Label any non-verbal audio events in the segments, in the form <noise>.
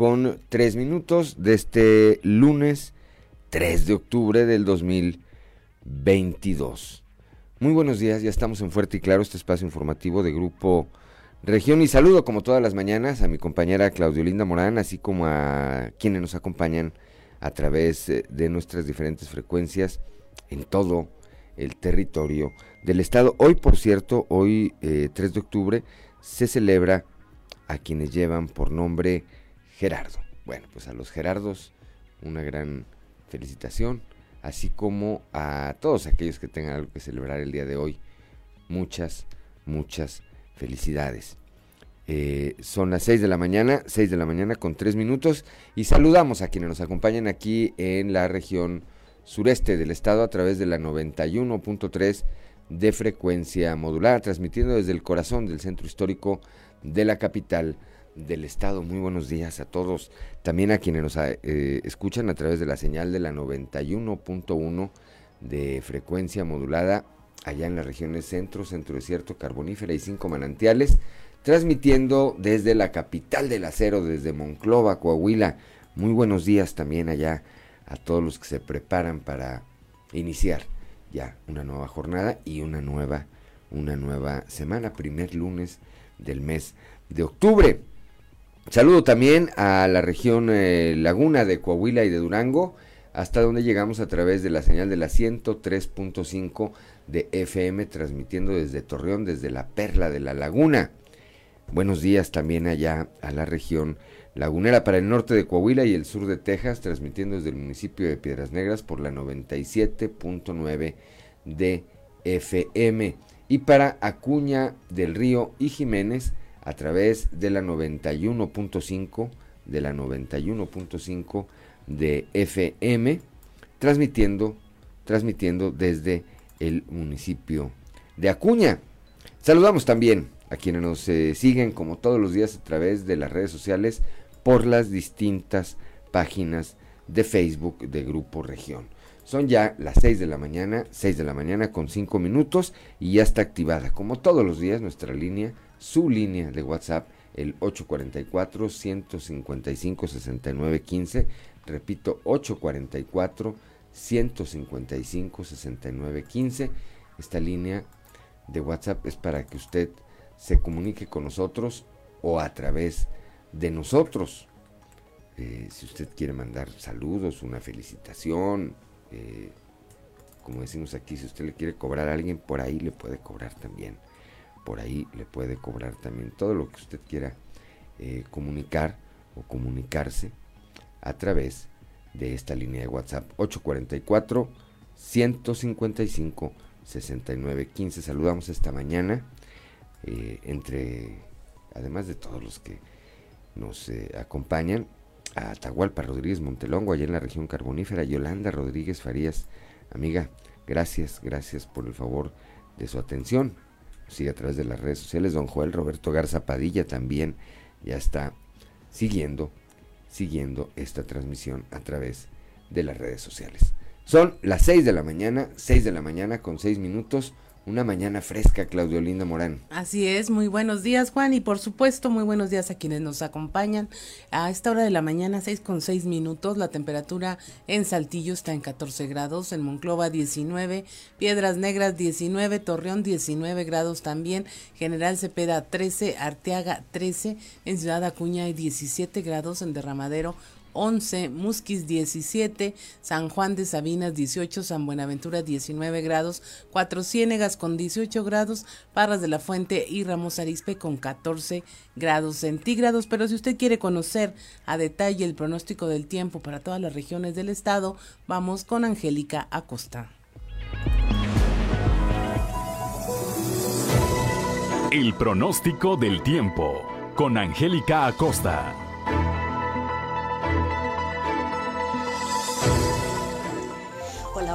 con 3 minutos de este lunes 3 de octubre del 2022. Muy buenos días, ya estamos en Fuerte y Claro, este espacio informativo de Grupo Región y saludo como todas las mañanas a mi compañera Claudiolinda Morán, así como a quienes nos acompañan a través eh, de nuestras diferentes frecuencias en todo el territorio del estado. Hoy, por cierto, hoy 3 eh, de octubre, se celebra a quienes llevan por nombre Gerardo. Bueno, pues a los Gerardos una gran felicitación, así como a todos aquellos que tengan algo que celebrar el día de hoy. Muchas, muchas felicidades. Eh, son las 6 de la mañana, 6 de la mañana con 3 minutos y saludamos a quienes nos acompañan aquí en la región sureste del estado a través de la 91.3 de frecuencia modulada, transmitiendo desde el corazón del centro histórico de la capital del estado. Muy buenos días a todos, también a quienes nos eh, escuchan a través de la señal de la 91.1 de frecuencia modulada allá en las regiones centro, centro desierto, carbonífera y cinco manantiales, transmitiendo desde la capital del acero, desde Monclova, Coahuila. Muy buenos días también allá a todos los que se preparan para iniciar ya una nueva jornada y una nueva, una nueva semana, primer lunes del mes de octubre. Saludo también a la región eh, Laguna de Coahuila y de Durango, hasta donde llegamos a través de la señal de la 103.5 de FM, transmitiendo desde Torreón, desde la Perla de la Laguna. Buenos días también allá a la región lagunera para el norte de Coahuila y el sur de Texas, transmitiendo desde el municipio de Piedras Negras por la 97.9 de FM. Y para Acuña del Río y Jiménez a través de la 91.5 de la 91.5 de FM, transmitiendo, transmitiendo desde el municipio de Acuña. Saludamos también a quienes nos eh, siguen como todos los días a través de las redes sociales por las distintas páginas de Facebook de Grupo Región. Son ya las 6 de la mañana, 6 de la mañana con 5 minutos y ya está activada, como todos los días, nuestra línea, su línea de WhatsApp, el 844-155-6915. Repito, 844-155-6915. Esta línea de WhatsApp es para que usted se comunique con nosotros o a través de nosotros. Eh, si usted quiere mandar saludos, una felicitación, eh, como decimos aquí, si usted le quiere cobrar a alguien, por ahí le puede cobrar también. Por ahí le puede cobrar también todo lo que usted quiera eh, comunicar o comunicarse a través de esta línea de WhatsApp 844 155 6915. Saludamos esta mañana entre, además de todos los que nos eh, acompañan a Atahualpa Rodríguez Montelongo, allá en la región carbonífera, Yolanda Rodríguez Farías, amiga, gracias, gracias por el favor de su atención. Sigue a través de las redes sociales, don Joel Roberto Garza Padilla también ya está siguiendo, siguiendo esta transmisión a través de las redes sociales. Son las 6 de la mañana, 6 de la mañana con 6 minutos. Una mañana fresca, Claudio Linda Morán. Así es, muy buenos días, Juan, y por supuesto, muy buenos días a quienes nos acompañan. A esta hora de la mañana, 6 con 6 minutos, la temperatura en Saltillo está en 14 grados, en Monclova 19, Piedras Negras 19, Torreón 19 grados también, General Cepeda 13, Arteaga 13, en Ciudad Acuña hay 17 grados, en Derramadero 11, Musquis 17, San Juan de Sabinas 18, San Buenaventura 19 grados, Cuatro Ciénegas con 18 grados, Parras de la Fuente y Ramos Arispe con 14 grados centígrados. Pero si usted quiere conocer a detalle el pronóstico del tiempo para todas las regiones del estado, vamos con Angélica Acosta. El pronóstico del tiempo con Angélica Acosta.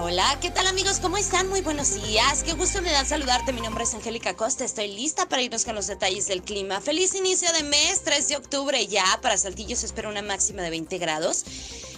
Hola, ¿qué tal amigos? ¿Cómo están? Muy buenos días. Qué gusto me da saludarte. Mi nombre es Angélica Costa. Estoy lista para irnos con los detalles del clima. Feliz inicio de mes, 3 de octubre ya. Para Saltillo se espera una máxima de 20 grados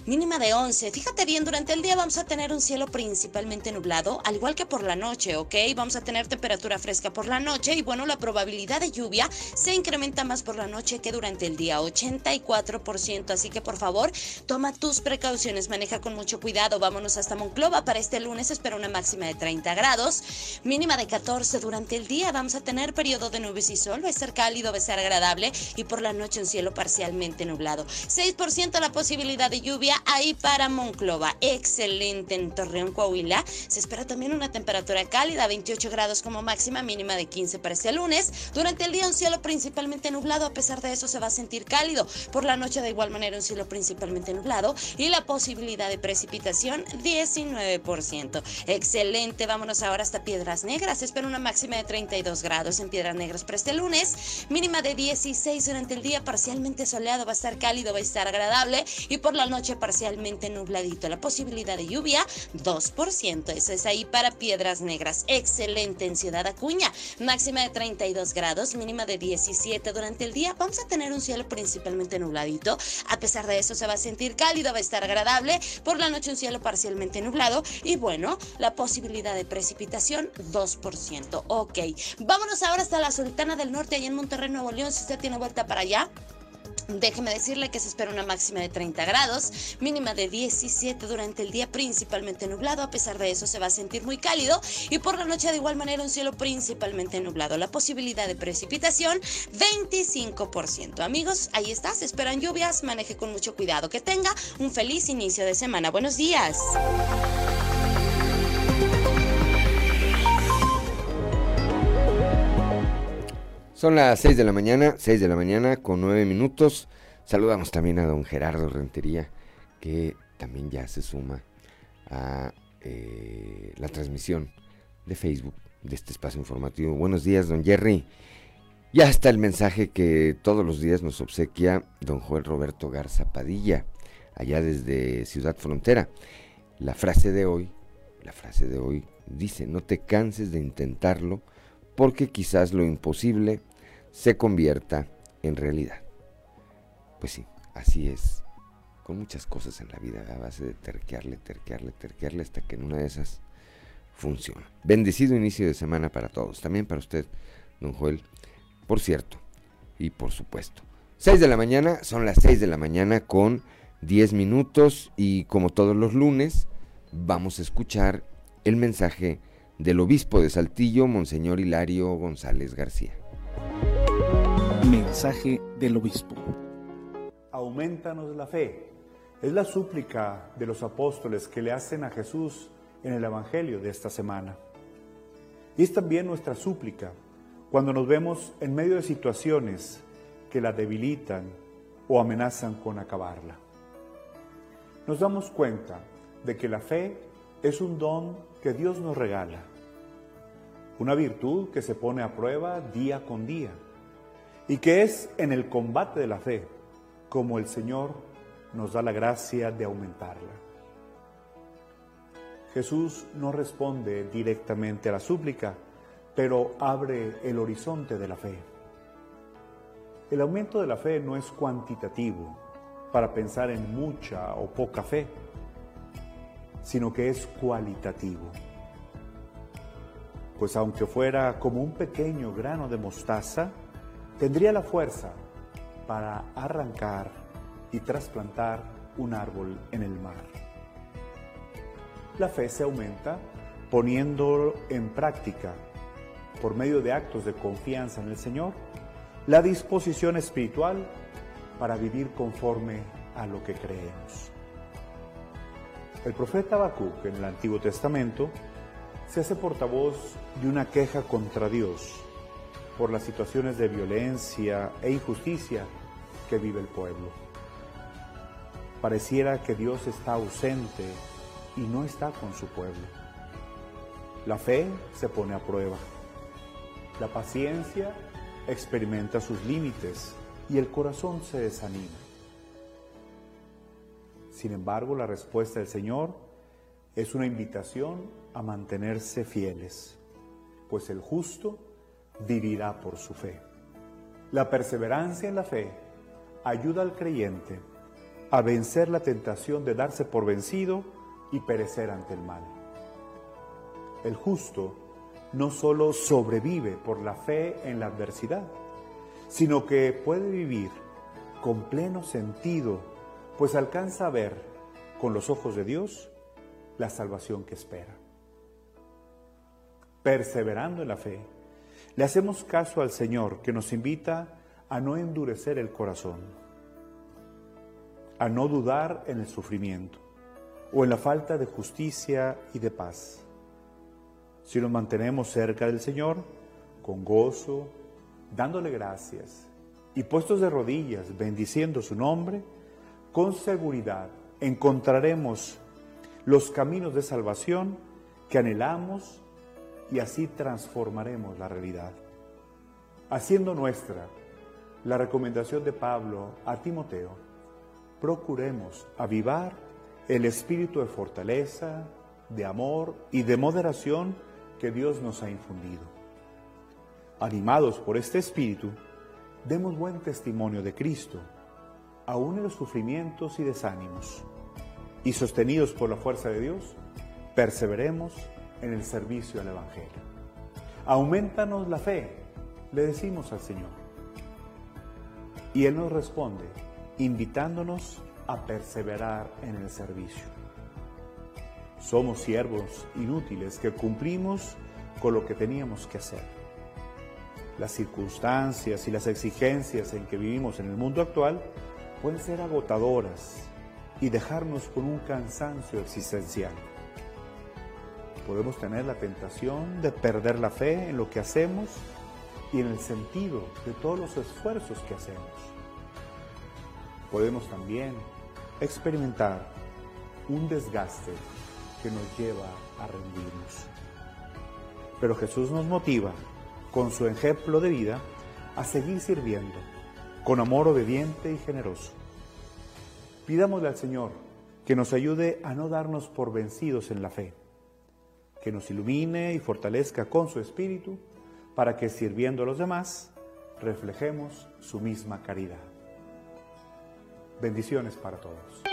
mínima de 11. Fíjate bien, durante el día vamos a tener un cielo principalmente nublado, al igual que por la noche, ¿ok? Vamos a tener temperatura fresca por la noche y bueno, la probabilidad de lluvia se incrementa más por la noche que durante el día, 84%. Así que por favor, toma tus precauciones, maneja con mucho cuidado. Vámonos hasta Monclova. Para este lunes espera una máxima de 30 grados, mínima de 14 durante el día. Vamos a tener periodo de nubes y sol, va a ser cálido, va a ser agradable y por la noche un cielo parcialmente nublado. 6% la posibilidad de lluvia ahí para Monclova. Excelente en Torreón, Coahuila. Se espera también una temperatura cálida, 28 grados como máxima, mínima de 15 para este lunes. Durante el día un cielo principalmente nublado, a pesar de eso se va a sentir cálido. Por la noche de igual manera un cielo principalmente nublado y la posibilidad de precipitación 19%. Excelente, vámonos ahora hasta Piedras Negras. Se espera una máxima de 32 grados en Piedras Negras para este lunes, mínima de 16 durante el día, parcialmente soleado, va a estar cálido, va a estar agradable y por la noche parcialmente nubladito. La posibilidad de lluvia, 2%. Eso es ahí para Piedras Negras. Excelente en Ciudad Acuña. Máxima de 32 grados, mínima de 17 durante el día. Vamos a tener un cielo principalmente nubladito. A pesar de eso se va a sentir cálido, va a estar agradable. Por la noche un cielo parcialmente nublado. Y bueno, la posibilidad de precipitación, 2%. Ok. Vámonos ahora hasta la Sultana del Norte, allá en Monterrey, Nuevo León. Si usted tiene vuelta para allá. Déjeme decirle que se espera una máxima de 30 grados, mínima de 17 durante el día, principalmente nublado. A pesar de eso, se va a sentir muy cálido y por la noche, de igual manera, un cielo principalmente nublado. La posibilidad de precipitación, 25%. Amigos, ahí está, se esperan lluvias. Maneje con mucho cuidado. Que tenga un feliz inicio de semana. Buenos días. Son las 6 de la mañana, 6 de la mañana con 9 minutos. Saludamos también a don Gerardo Rentería, que también ya se suma a eh, la transmisión de Facebook de este espacio informativo. Buenos días, don Jerry. Ya está el mensaje que todos los días nos obsequia don Joel Roberto Garza Padilla, allá desde Ciudad Frontera. La frase de hoy, la frase de hoy dice, no te canses de intentarlo, porque quizás lo imposible se convierta en realidad. Pues sí, así es. Con muchas cosas en la vida, a base de terquearle, terquearle, terquearle, hasta que en una de esas funciona. Bendecido inicio de semana para todos, también para usted, don Joel. Por cierto, y por supuesto. 6 de la mañana, son las 6 de la mañana con 10 minutos y como todos los lunes, vamos a escuchar el mensaje del obispo de Saltillo, Monseñor Hilario González García. Mensaje del obispo. Aumentanos la fe. Es la súplica de los apóstoles que le hacen a Jesús en el Evangelio de esta semana. Y es también nuestra súplica cuando nos vemos en medio de situaciones que la debilitan o amenazan con acabarla. Nos damos cuenta de que la fe es un don que Dios nos regala, una virtud que se pone a prueba día con día y que es en el combate de la fe como el Señor nos da la gracia de aumentarla. Jesús no responde directamente a la súplica, pero abre el horizonte de la fe. El aumento de la fe no es cuantitativo para pensar en mucha o poca fe, sino que es cualitativo. Pues aunque fuera como un pequeño grano de mostaza, tendría la fuerza para arrancar y trasplantar un árbol en el mar. La fe se aumenta poniendo en práctica, por medio de actos de confianza en el Señor, la disposición espiritual para vivir conforme a lo que creemos. El profeta Habacuc en el Antiguo Testamento se hace portavoz de una queja contra Dios por las situaciones de violencia e injusticia que vive el pueblo. Pareciera que Dios está ausente y no está con su pueblo. La fe se pone a prueba. La paciencia experimenta sus límites y el corazón se desanima. Sin embargo, la respuesta del Señor es una invitación a mantenerse fieles, pues el justo vivirá por su fe. La perseverancia en la fe ayuda al creyente a vencer la tentación de darse por vencido y perecer ante el mal. El justo no solo sobrevive por la fe en la adversidad, sino que puede vivir con pleno sentido, pues alcanza a ver con los ojos de Dios la salvación que espera. Perseverando en la fe, le hacemos caso al Señor que nos invita a no endurecer el corazón, a no dudar en el sufrimiento o en la falta de justicia y de paz. Si nos mantenemos cerca del Señor, con gozo, dándole gracias y puestos de rodillas, bendiciendo su nombre, con seguridad encontraremos los caminos de salvación que anhelamos y así transformaremos la realidad. Haciendo nuestra la recomendación de Pablo a Timoteo, procuremos avivar el espíritu de fortaleza, de amor y de moderación que Dios nos ha infundido. Animados por este espíritu, demos buen testimonio de Cristo, aún en los sufrimientos y desánimos, y sostenidos por la fuerza de Dios, perseveremos en el servicio al Evangelio. Aumentanos la fe, le decimos al Señor. Y Él nos responde, invitándonos a perseverar en el servicio. Somos siervos inútiles que cumplimos con lo que teníamos que hacer. Las circunstancias y las exigencias en que vivimos en el mundo actual pueden ser agotadoras y dejarnos con un cansancio existencial. Podemos tener la tentación de perder la fe en lo que hacemos y en el sentido de todos los esfuerzos que hacemos. Podemos también experimentar un desgaste que nos lleva a rendirnos. Pero Jesús nos motiva, con su ejemplo de vida, a seguir sirviendo, con amor obediente y generoso. Pidámosle al Señor que nos ayude a no darnos por vencidos en la fe, que nos ilumine y fortalezca con su Espíritu, para que sirviendo a los demás, reflejemos su misma caridad. Bendiciones para todos.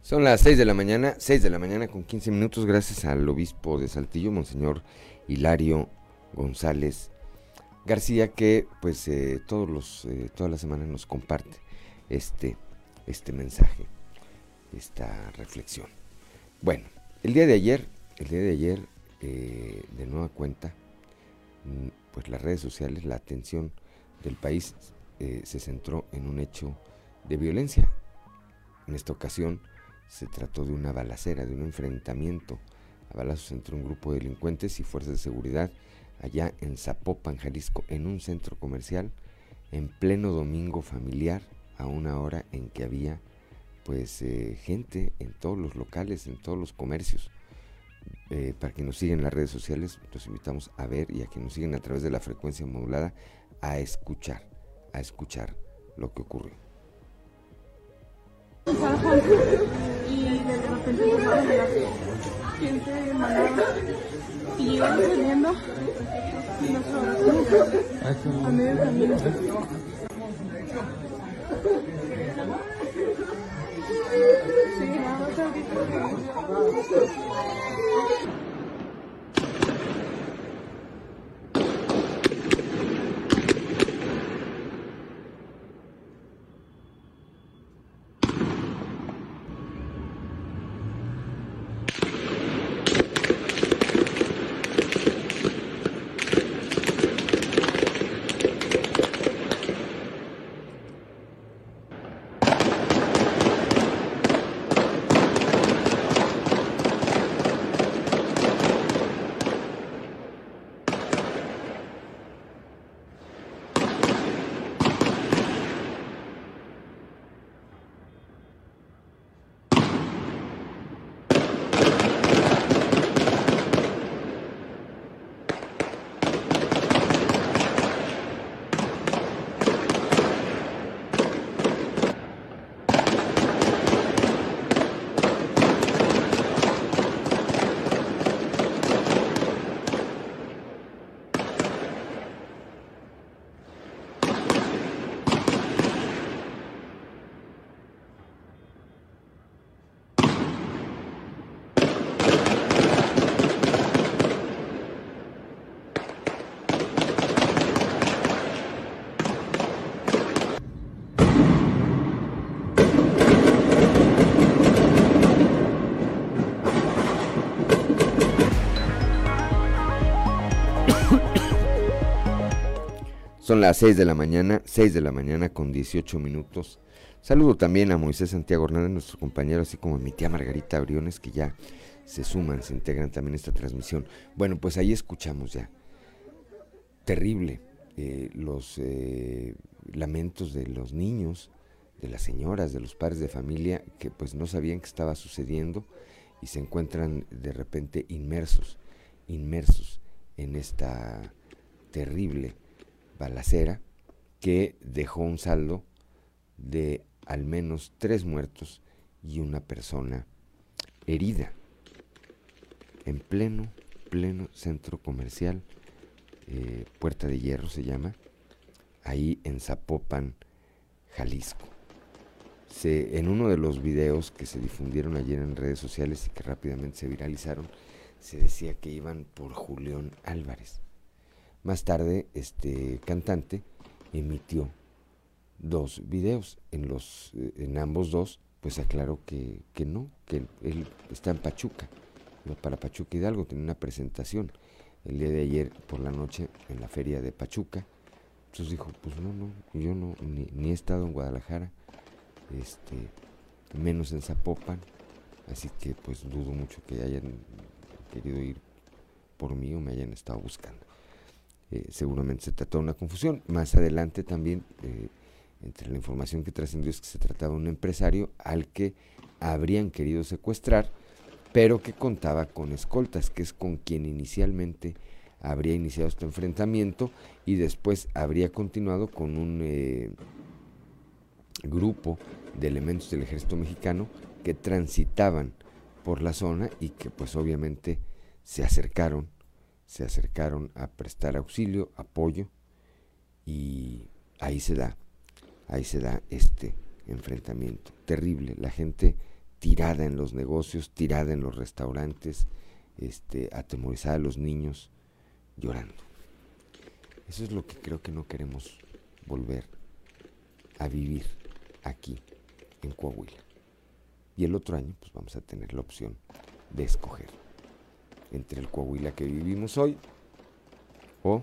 Son las 6 de la mañana, 6 de la mañana con 15 minutos, gracias al obispo de Saltillo, Monseñor Hilario González García, que pues eh, todos los, eh, todas las semanas nos comparte este, este mensaje, esta reflexión. Bueno, el día de ayer, el día de ayer, eh, de nueva cuenta, mm, pues las redes sociales, la atención del país se centró en un hecho de violencia. En esta ocasión, se trató de una balacera, de un enfrentamiento a balazos entre un grupo de delincuentes y fuerzas de seguridad allá en Zapopan, Jalisco, en un centro comercial, en pleno domingo familiar, a una hora en que había pues eh, gente en todos los locales, en todos los comercios. Eh, para que nos sigan en las redes sociales, los invitamos a ver y a que nos sigan a través de la frecuencia modulada a escuchar, a escuchar lo que manada y camino. Sí, Son las 6 de la mañana, 6 de la mañana con 18 minutos. Saludo también a Moisés Santiago Hernández, nuestro compañero, así como a mi tía Margarita Briones, que ya se suman, se integran también a esta transmisión. Bueno, pues ahí escuchamos ya. Terrible eh, los eh, lamentos de los niños, de las señoras, de los padres de familia, que pues no sabían qué estaba sucediendo y se encuentran de repente inmersos, inmersos en esta terrible balacera que dejó un saldo de al menos tres muertos y una persona herida en pleno, pleno centro comercial, eh, Puerta de Hierro se llama, ahí en Zapopan, Jalisco. Se, en uno de los videos que se difundieron ayer en redes sociales y que rápidamente se viralizaron, se decía que iban por Julián Álvarez. Más tarde, este cantante emitió dos videos. En, los, eh, en ambos dos, pues aclaró que, que no, que él, está en Pachuca, para Pachuca Hidalgo, tiene una presentación el día de ayer por la noche en la feria de Pachuca. Entonces dijo, pues no, no, yo no, ni, ni he estado en Guadalajara, este, menos en Zapopan, así que pues dudo mucho que hayan querido ir por mí o me hayan estado buscando. Eh, seguramente se trató de una confusión. Más adelante también, eh, entre la información que trascendió es que se trataba de un empresario al que habrían querido secuestrar, pero que contaba con escoltas, que es con quien inicialmente habría iniciado este enfrentamiento y después habría continuado con un eh, grupo de elementos del ejército mexicano que transitaban por la zona y que pues obviamente se acercaron se acercaron a prestar auxilio, apoyo, y ahí se da, ahí se da este enfrentamiento terrible. La gente tirada en los negocios, tirada en los restaurantes, este, atemorizada, los niños llorando. Eso es lo que creo que no queremos volver a vivir aquí en Coahuila. Y el otro año pues vamos a tener la opción de escoger entre el Coahuila que vivimos hoy o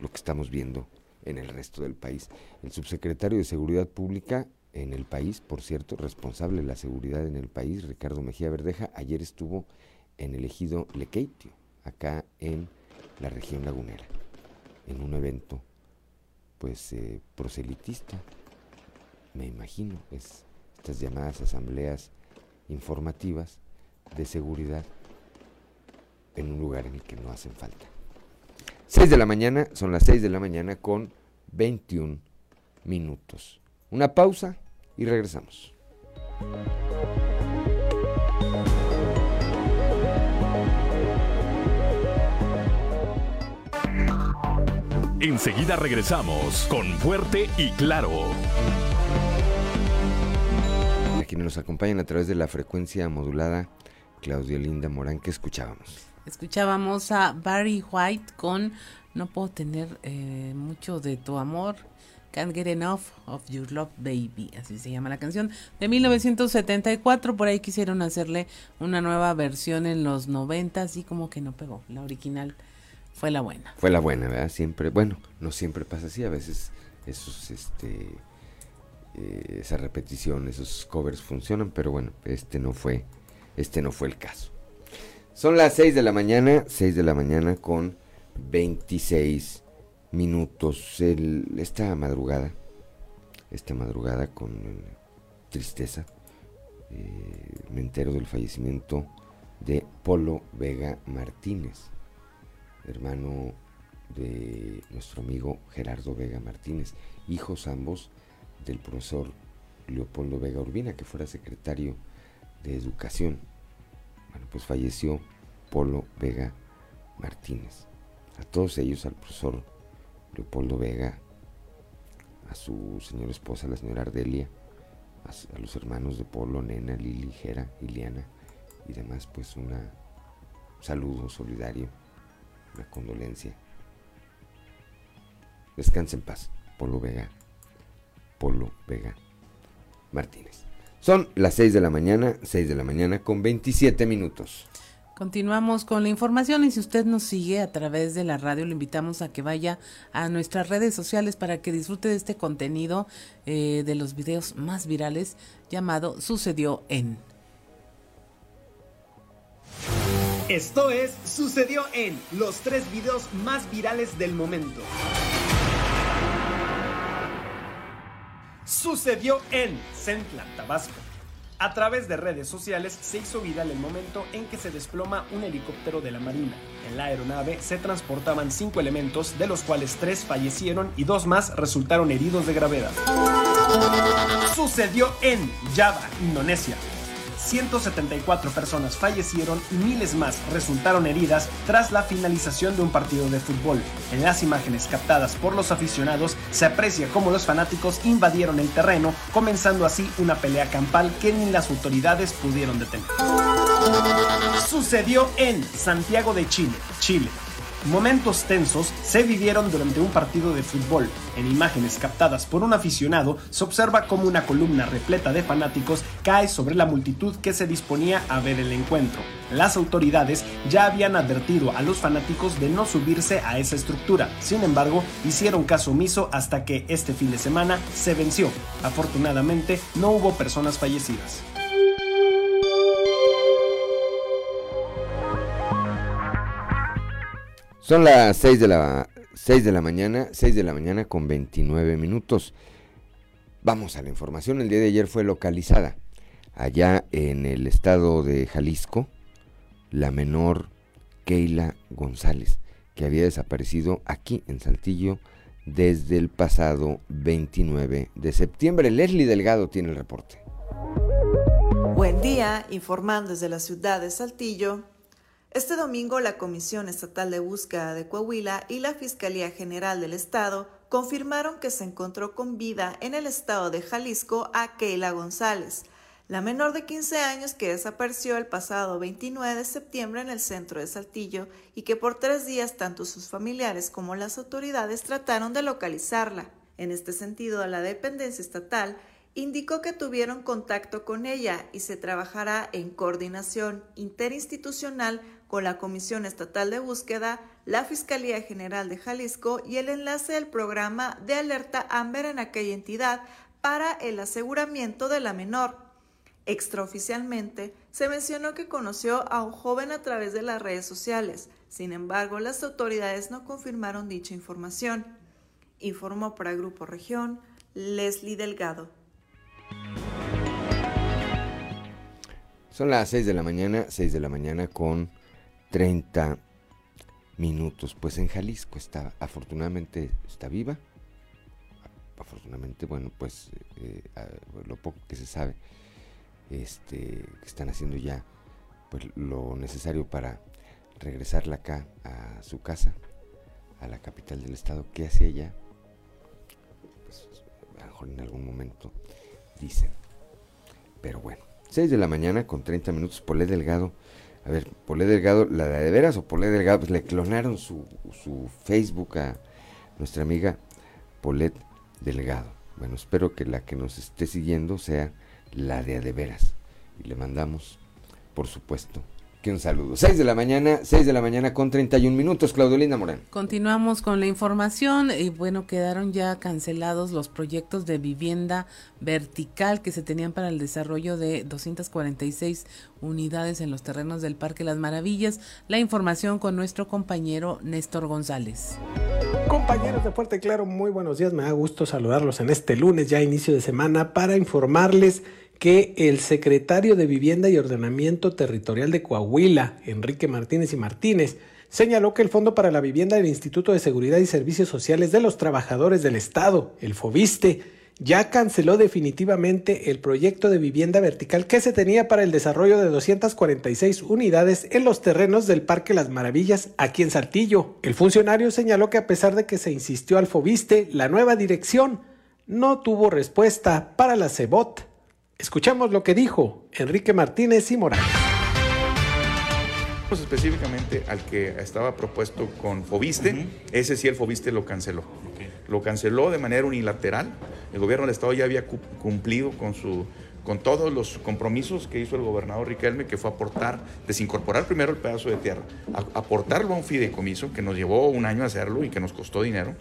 lo que estamos viendo en el resto del país. El subsecretario de Seguridad Pública en el país, por cierto, responsable de la seguridad en el país, Ricardo Mejía Verdeja, ayer estuvo en el ejido Lequeitio, acá en la región lagunera, en un evento pues eh, proselitista, me imagino, es estas llamadas asambleas informativas de seguridad en un lugar en el que no hacen falta. 6 de la mañana, son las 6 de la mañana con 21 minutos. Una pausa y regresamos. Enseguida regresamos con Fuerte y Claro. A quienes nos acompañan a través de la frecuencia modulada, Claudio Linda Morán, ¿qué escuchábamos? Escuchábamos a Barry White con No puedo tener eh, mucho de tu amor. Can't Get Enough of Your Love Baby, así se llama la canción, de 1974, por ahí quisieron hacerle una nueva versión en los 90, así como que no pegó, la original fue la buena. Fue la buena, ¿verdad? Siempre, bueno, no siempre pasa así, a veces esos, este, eh, esa repetición, esos covers funcionan, pero bueno, este no fue, este no fue el caso. Son las 6 de la mañana, 6 de la mañana con 26 minutos. esta madrugada, esta madrugada con tristeza, eh, me entero del fallecimiento de Polo Vega Martínez, hermano de nuestro amigo Gerardo Vega Martínez, hijos ambos del profesor Leopoldo Vega Urbina, que fuera secretario de Educación bueno, pues falleció Polo Vega Martínez. A todos ellos, al profesor Leopoldo Vega, a su señora esposa, la señora Ardelia, a, los hermanos de Polo, Nena, Lili, Jera, Iliana y demás, pues un saludo solidario, una condolencia. Descanse en paz, Polo Vega, Polo Vega Martínez. Son las 6 de la mañana, 6 de la mañana con 27 minutos. Continuamos con la información y si usted nos sigue a través de la radio, le invitamos a que vaya a nuestras redes sociales para que disfrute de este contenido eh, de los videos más virales llamado Sucedió en. Esto es Sucedió en los tres videos más virales del momento. Sucedió en Centla, Tabasco. A través de redes sociales se hizo viral el momento en que se desploma un helicóptero de la Marina. En la aeronave se transportaban cinco elementos, de los cuales tres fallecieron y dos más resultaron heridos de gravedad. Sucedió en Java, Indonesia. 174 personas fallecieron y miles más resultaron heridas tras la finalización de un partido de fútbol. En las imágenes captadas por los aficionados se aprecia cómo los fanáticos invadieron el terreno, comenzando así una pelea campal que ni las autoridades pudieron detener. Sucedió en Santiago de Chile, Chile. Momentos tensos se vivieron durante un partido de fútbol. En imágenes captadas por un aficionado se observa cómo una columna repleta de fanáticos cae sobre la multitud que se disponía a ver el encuentro. Las autoridades ya habían advertido a los fanáticos de no subirse a esa estructura. Sin embargo, hicieron caso omiso hasta que este fin de semana se venció. Afortunadamente, no hubo personas fallecidas. Son las 6 de la 6 de la mañana, 6 de la mañana con 29 minutos. Vamos a la información. El día de ayer fue localizada allá en el estado de Jalisco la menor Keila González, que había desaparecido aquí en Saltillo desde el pasado 29 de septiembre. Leslie Delgado tiene el reporte. Buen día, informando desde la ciudad de Saltillo. Este domingo la Comisión Estatal de Búsqueda de Coahuila y la Fiscalía General del Estado confirmaron que se encontró con vida en el estado de Jalisco a Keila González, la menor de 15 años que desapareció el pasado 29 de septiembre en el centro de Saltillo y que por tres días tanto sus familiares como las autoridades trataron de localizarla. En este sentido, la dependencia estatal indicó que tuvieron contacto con ella y se trabajará en coordinación interinstitucional con la Comisión Estatal de Búsqueda, la Fiscalía General de Jalisco y el enlace del programa de alerta AMBER en aquella entidad para el aseguramiento de la menor. Extraoficialmente, se mencionó que conoció a un joven a través de las redes sociales. Sin embargo, las autoridades no confirmaron dicha información. Informó para Grupo Región Leslie Delgado. Son las 6 de la mañana, 6 de la mañana con 30 minutos. Pues en Jalisco está, afortunadamente está viva. Afortunadamente, bueno, pues eh, lo poco que se sabe, este, están haciendo ya pues lo necesario para regresarla acá a su casa, a la capital del estado. ¿Qué hace ella? Pues a lo mejor en algún momento dicen. Pero bueno, 6 de la mañana con 30 minutos, Polé Delgado a ver, Polé Delgado, la de, veras o Polé Delgado, pues le clonaron su, su Facebook a nuestra amiga Polet Delgado. Bueno, espero que la que nos esté siguiendo sea la de de veras. Y le mandamos, por supuesto, que un saludo. 6 de la mañana, 6 de la mañana con 31 minutos, Claudelina Morán. Continuamos con la información y bueno, quedaron ya cancelados los proyectos de vivienda vertical que se tenían para el desarrollo de 246 unidades en los terrenos del Parque Las Maravillas. La información con nuestro compañero Néstor González. Compañeros de Fuerte Claro, muy buenos días. Me da gusto saludarlos en este lunes, ya inicio de semana, para informarles que el secretario de Vivienda y Ordenamiento Territorial de Coahuila, Enrique Martínez y Martínez, señaló que el Fondo para la Vivienda del Instituto de Seguridad y Servicios Sociales de los Trabajadores del Estado, el FOBISTE, ya canceló definitivamente el proyecto de vivienda vertical que se tenía para el desarrollo de 246 unidades en los terrenos del Parque Las Maravillas aquí en Saltillo. El funcionario señaló que a pesar de que se insistió al FOBISTE, la nueva dirección no tuvo respuesta para la CEBOT Escuchamos lo que dijo Enrique Martínez y Morales. Específicamente al que estaba propuesto con Fobiste, ese sí el Fobiste lo canceló. Lo canceló de manera unilateral. El gobierno del Estado ya había cumplido con su, con todos los compromisos que hizo el gobernador Riquelme, que fue aportar, desincorporar primero el pedazo de tierra, aportarlo a un fideicomiso, que nos llevó un año hacerlo y que nos costó dinero,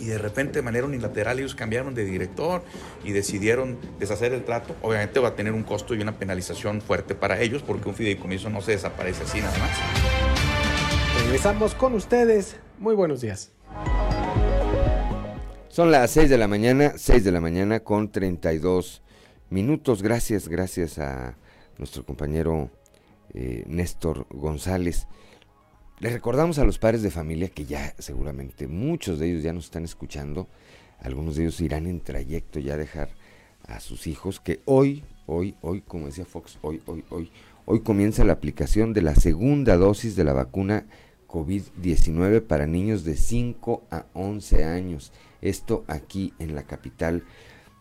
y de repente de manera unilateral ellos cambiaron de director y decidieron deshacer el trato, obviamente va a tener un costo y una penalización fuerte para ellos porque un fideicomiso no se desaparece así nada más. Regresamos con ustedes. Muy buenos días. Son las 6 de la mañana, 6 de la mañana con 32 minutos. Gracias, gracias a nuestro compañero eh, Néstor González. Le recordamos a los padres de familia que ya seguramente muchos de ellos ya nos están escuchando. Algunos de ellos irán en trayecto ya a dejar a sus hijos que hoy, hoy, hoy, como decía Fox, hoy, hoy, hoy, hoy comienza la aplicación de la segunda dosis de la vacuna COVID-19 para niños de 5 a 11 años. Esto aquí en la capital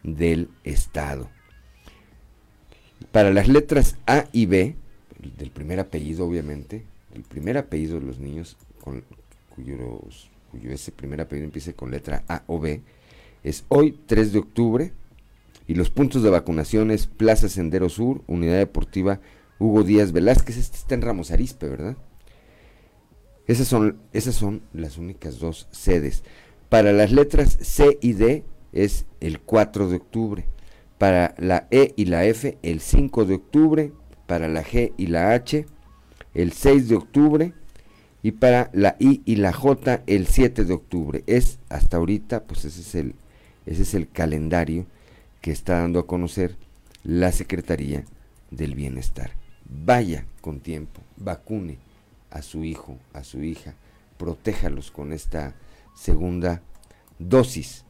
del estado. Para las letras A y B, del primer apellido obviamente, el primer apellido de los niños cuyo ese primer apellido empiece con letra A o B, es hoy 3 de octubre y los puntos de vacunación es Plaza Sendero Sur, Unidad Deportiva Hugo Díaz Velázquez, este está en Ramos Arispe, ¿verdad? Esas son, esas son las únicas dos sedes. Para las letras C y D es el 4 de octubre. Para la E y la F el 5 de octubre. Para la G y la H el 6 de octubre. Y para la I y la J el 7 de octubre. Es hasta ahorita, pues ese es el, ese es el calendario que está dando a conocer la Secretaría del Bienestar. Vaya con tiempo, vacune a su hijo, a su hija, protéjalos con esta segunda dosis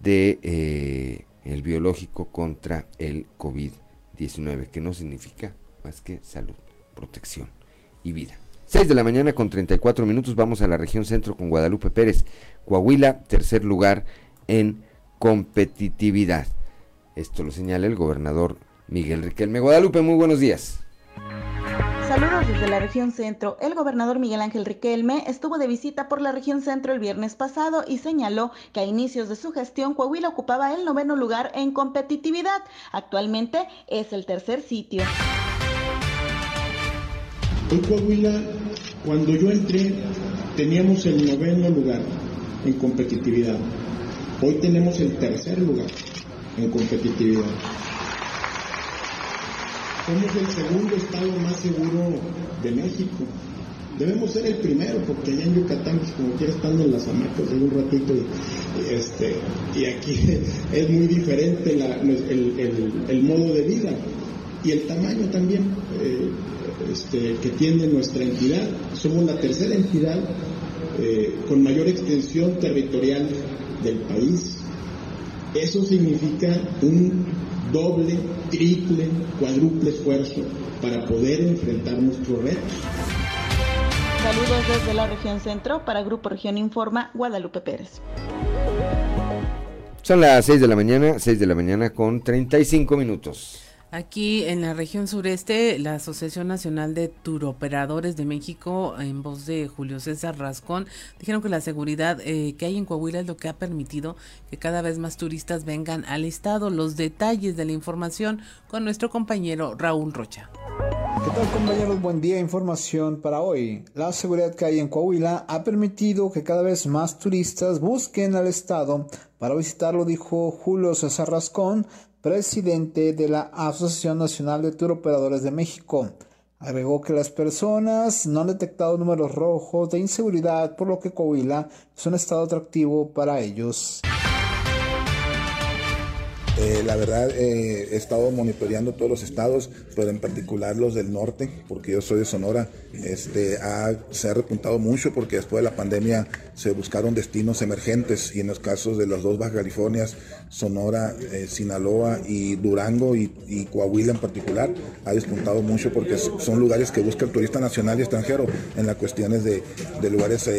de eh, el biológico contra el COVID-19, que no significa más que salud, protección y vida. 6 de la mañana con 34 minutos vamos a la región centro con Guadalupe Pérez. Coahuila, tercer lugar en competitividad. Esto lo señala el gobernador Miguel Riquelme. Guadalupe, muy buenos días. Saludos desde la región centro. El gobernador Miguel Ángel Riquelme estuvo de visita por la región centro el viernes pasado y señaló que a inicios de su gestión Coahuila ocupaba el noveno lugar en competitividad. Actualmente es el tercer sitio. En Coahuila, cuando yo entré, teníamos el noveno lugar en competitividad. Hoy tenemos el tercer lugar en competitividad. Somos el segundo estado más seguro de México. Debemos ser el primero, porque allá en Yucatán, pues, como quiera, estando en las hamacas de un ratito, y, este, y aquí <laughs> es muy diferente el, modo de vida y el tamaño también eh, este, que tiene nuestra entidad. Somos la tercera entidad eh, con mayor extensión territorial del país. Eso significa un doble, triple, cuádruple esfuerzo para poder enfrentar nuestros retos. Saludos desde la región centro para Grupo Región Informa, Guadalupe Pérez. Son las 6 de la mañana, 6 de la mañana con 35 minutos. Aquí en la región sureste, la Asociación Nacional de Turoperadores de México, en voz de Julio César Rascón, dijeron que la seguridad eh, que hay en Coahuila es lo que ha permitido que cada vez más turistas vengan al estado. Los detalles de la información con nuestro compañero Raúl Rocha. ¿Qué tal compañeros? Buen día, información para hoy. La seguridad que hay en Coahuila ha permitido que cada vez más turistas busquen al estado para visitarlo, dijo Julio César Rascón, presidente de la Asociación Nacional de Tour Operadores de México. Agregó que las personas no han detectado números rojos de inseguridad, por lo que Coahuila es un estado atractivo para ellos. Eh, la verdad, eh, he estado monitoreando todos los estados, pero en particular los del norte, porque yo soy de Sonora. Este, se ha repuntado mucho porque después de la pandemia se buscaron destinos emergentes y en los casos de las dos Baja Californias, Sonora, eh, Sinaloa y Durango y, Coahuila en particular, ha despuntado mucho porque son lugares que busca el turista nacional y extranjero en las cuestiones de, lugares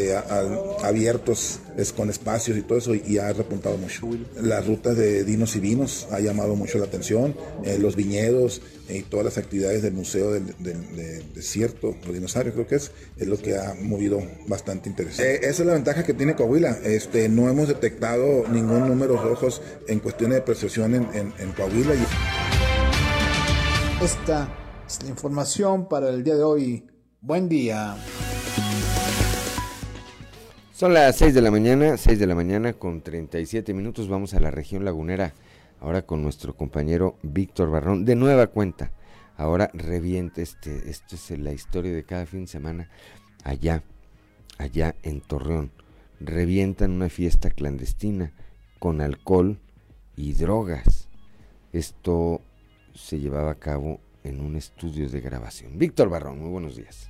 abiertos, con espacios y todo eso, y ha repuntado mucho. Las rutas de dinos y vinos ha llamado mucho la atención, eh, los viñedos y todas las actividades del Museo del, Desierto, los dinosaurios creo que es, es lo que ha movido bastante interés. Eh, esa es la ventaja que tiene Coahuila, este, no hemos detectado ningún número rojos en cuestiones de percepción en, en, Coahuila. Esta es la información para el día de hoy. Buen día. Son las 6 de la mañana, 6 de la mañana con 37 minutos. Vamos a la región lagunera, ahora con nuestro compañero Víctor Barrón. De nueva cuenta, ahora reviente este, esto es la historia de cada fin de semana allá, allá en Torreón. Revientan una fiesta clandestina con alcohol y drogas. Esto se llevaba a cabo en un estudio de grabación. Víctor Barrón, muy buenos días.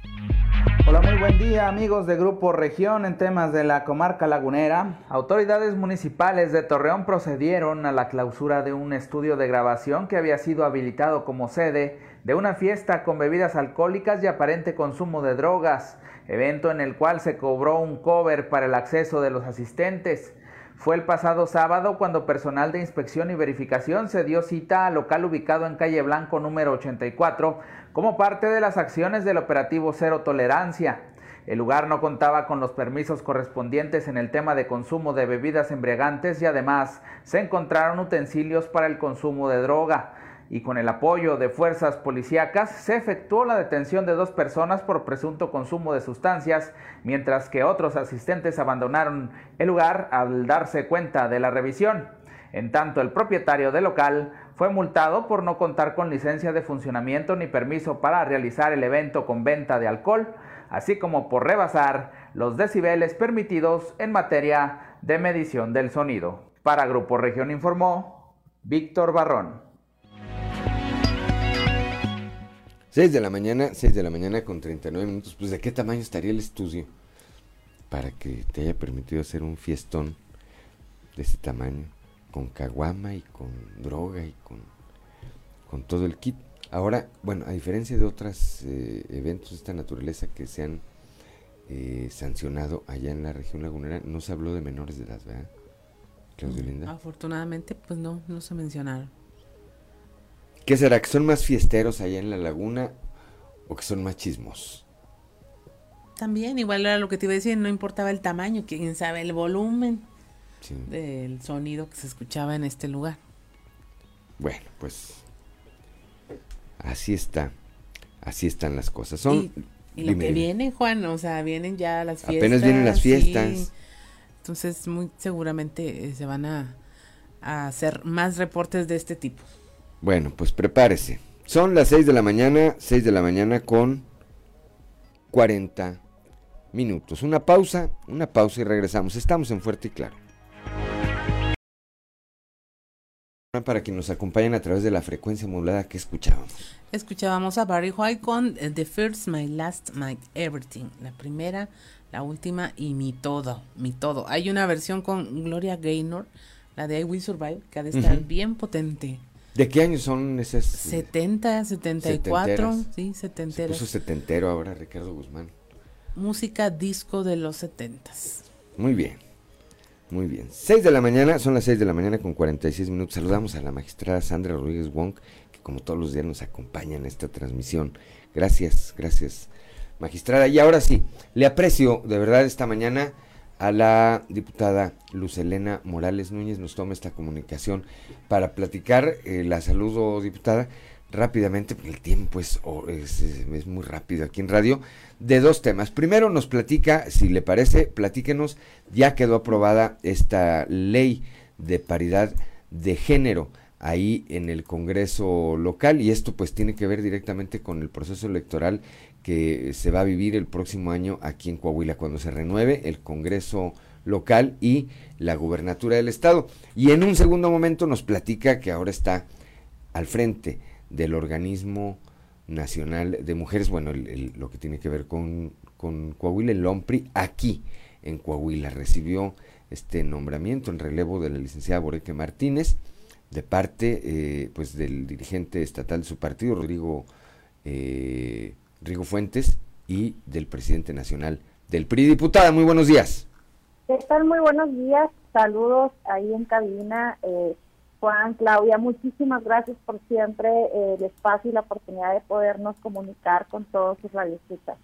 Hola, muy buen día amigos de Grupo Región en temas de la comarca lagunera. Autoridades municipales de Torreón procedieron a la clausura de un estudio de grabación que había sido habilitado como sede de una fiesta con bebidas alcohólicas y aparente consumo de drogas, evento en el cual se cobró un cover para el acceso de los asistentes. Fue el pasado sábado cuando personal de inspección y verificación se dio cita al local ubicado en calle Blanco número 84 como parte de las acciones del operativo Cero Tolerancia. El lugar no contaba con los permisos correspondientes en el tema de consumo de bebidas embriagantes y además se encontraron utensilios para el consumo de droga y con el apoyo de fuerzas policíacas se efectuó la detención de dos personas por presunto consumo de sustancias, mientras que otros asistentes abandonaron el lugar al darse cuenta de la revisión. En tanto, el propietario del local fue multado por no contar con licencia de funcionamiento ni permiso para realizar el evento con venta de alcohol, así como por rebasar los decibeles permitidos en materia de medición del sonido. Para Grupo Región informó Víctor Barrón. 6 de la mañana, 6 de la mañana con 39 minutos. Pues de qué tamaño estaría el estudio para que te haya permitido hacer un fiestón de ese tamaño, con caguama y con droga y con, con todo el kit. Ahora, bueno, a diferencia de otros eh, eventos de esta naturaleza que se han eh, sancionado allá en la región lagunera, no se habló de menores de edad, ¿verdad? Claudio Linda. Afortunadamente, pues no, no se mencionaron. ¿Qué será? ¿Que son más fiesteros allá en la laguna o que son más chismos? También, igual era lo que te iba a decir, no importaba el tamaño, quién sabe el volumen del sonido que se escuchaba en este lugar. Bueno, pues así está, así están las cosas. Son, y, lo que viene, Juan, o sea, vienen ya las fiestas. Apenas vienen las fiestas. entonces, muy seguramente eh, se van a hacer más reportes de este tipo. Bueno, pues prepárese. Son las 6 de la mañana, 6 de la mañana con 40 minutos. Una pausa, una pausa y regresamos. Estamos en Fuerte y Claro. Para que nos acompañen a través de la frecuencia modulada que escuchábamos. Escuchábamos a Barry White con eh, The First, My Last, My Everything. La primera, la última y mi todo, mi todo. Hay una versión con Gloria Gaynor, la de I Will Survive, que ha de estar bien potente. ¿De qué años son esas? 70, 74, sí, setenteras. Se puso setentero ahora Ricardo Guzmán. Música disco de los setentas. Muy bien, muy bien. 6 de la mañana, son las 6 de la mañana con 46 minutos. Saludamos a la magistrada Sandra Rodríguez Wong, que como todos los días nos acompaña en esta transmisión. Gracias, gracias, magistrada. Y ahora sí, le aprecio de verdad esta mañana a la diputada Luz Elena Morales Núñez nos toma esta comunicación para platicar, eh, la saludo diputada, rápidamente, porque el tiempo es, es, muy rápido aquí en radio, de dos temas. Primero nos platica, si le parece, platíquenos, ya quedó aprobada esta ley de paridad de género ahí en el Congreso local y esto pues tiene que ver directamente con el proceso electoral que se va a vivir el próximo año aquí en Coahuila, cuando se renueve el Congreso local y la gubernatura del estado. Y en un segundo momento nos platica que ahora está al frente del organismo nacional de mujeres, bueno, lo que tiene que ver con, con Coahuila, el OMPRI, aquí en Coahuila. Recibió este nombramiento en relevo de la licenciada Boreque Martínez, de parte eh, pues del dirigente estatal de su partido, Rodrigo eh, Rigo Fuentes, y del presidente nacional del PRI. Diputada, muy buenos días. ¿Qué tal? Muy buenos días. Saludos ahí en cabina. Eh, Juan, Claudia, muchísimas gracias por siempre eh, el espacio y la oportunidad de podernos comunicar con todos sus radioescuchas.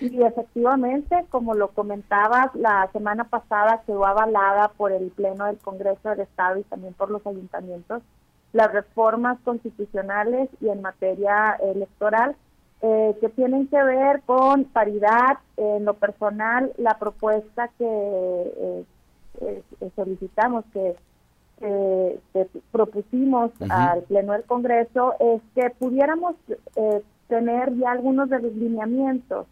Y efectivamente, como lo comentabas, la semana pasada quedó avalada por el Pleno del Congreso del Estado y también por los ayuntamientos las reformas constitucionales y en materia electoral eh, que tienen que ver con paridad. En lo personal, la propuesta que eh, eh, solicitamos, que, propusimos al Pleno del Congreso, es que pudiéramos tener ya algunos de los lineamientos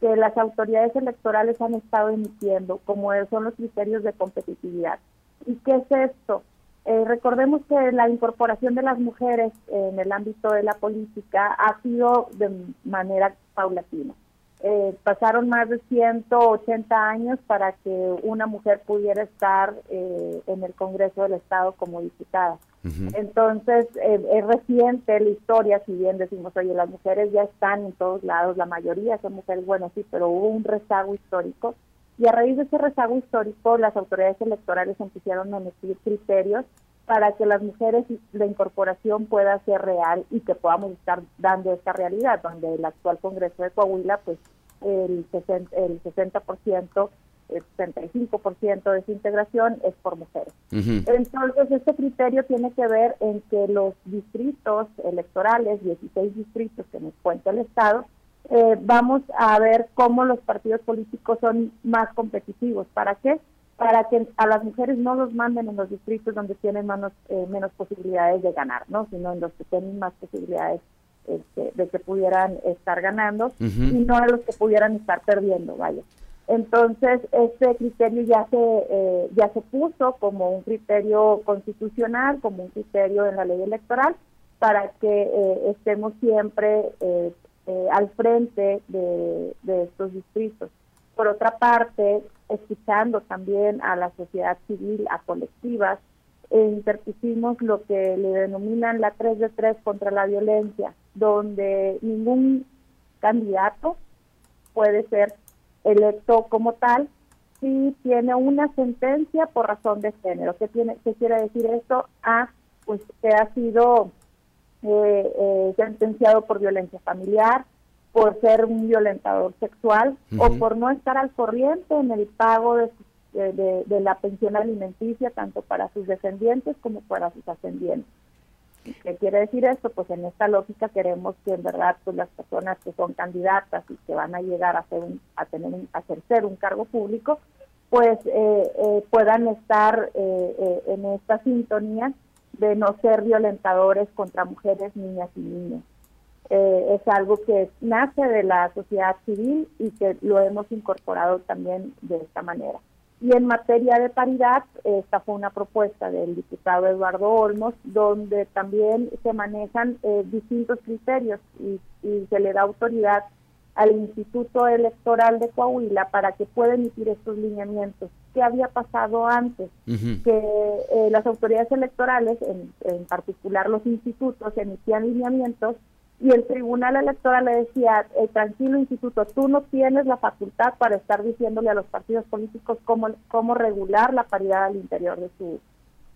que las autoridades electorales han estado emitiendo, como son los criterios de competitividad. ¿Y qué es esto? Eh, recordemos que la incorporación de las mujeres en el ámbito de la política ha sido de manera paulatina. Eh, pasaron más de 180 años para que una mujer pudiera estar eh, en el Congreso del Estado como diputada. Entonces, es reciente la historia, si bien decimos, oye, las mujeres ya están en todos lados, la mayoría son mujeres, bueno, sí, pero hubo un rezago histórico y a raíz de ese rezago histórico, las autoridades electorales empezaron a emitir criterios para que las mujeres la incorporación pueda ser real y que podamos estar dando esta realidad, donde el actual Congreso de Coahuila, pues el 60%, el 60% el 65% de su integración es por mujeres. Entonces, este criterio tiene que ver en que los distritos electorales, 16 distritos que nos cuenta el Estado, eh, vamos a ver cómo los partidos políticos son más competitivos. ¿Para qué? Para que a las mujeres no los manden en los distritos donde tienen menos, eh, menos posibilidades de ganar, ¿no? Sino en los que tienen más posibilidades este, de que pudieran estar ganando y no a los que pudieran estar perdiendo, vaya. Entonces, este criterio ya se, eh, ya se puso como un criterio constitucional, como un criterio en la ley electoral, para que estemos siempre eh, al frente de, estos distritos. Por otra parte, escuchando también a la sociedad civil, a colectivas, e interpusimos lo que le denominan la 3 de 3 contra la violencia, donde ningún candidato puede ser electo como tal si tiene una sentencia por razón de género. ¿Qué, tiene, qué quiere decir esto? Ah, pues que ha sido eh, eh, sentenciado por violencia familiar, por ser un violentador sexual o por no estar al corriente en el pago de, de, la pensión alimenticia tanto para sus descendientes como para sus ascendientes. ¿Qué quiere decir esto? Pues en esta lógica queremos que en verdad pues las personas que son candidatas y que van a llegar a, hacer un, a tener un, a ejercer un cargo público, pues eh, eh, puedan estar eh, en esta sintonía de no ser violentadores contra mujeres, niñas y niños. Eh, es algo que nace de la sociedad civil y que lo hemos incorporado también de esta manera. Y en materia de paridad, esta fue una propuesta del diputado Eduardo Olmos, donde también se manejan eh, distintos criterios y, se le da autoridad al Instituto Electoral de Coahuila para que pueda emitir estos lineamientos. ¿Qué había pasado antes? Que eh, las autoridades electorales, en, particular los institutos, emitían lineamientos y el tribunal electoral le decía, eh, tranquilo instituto, tú no tienes la facultad para estar diciéndole a los partidos políticos cómo, cómo regular la paridad al interior de, su,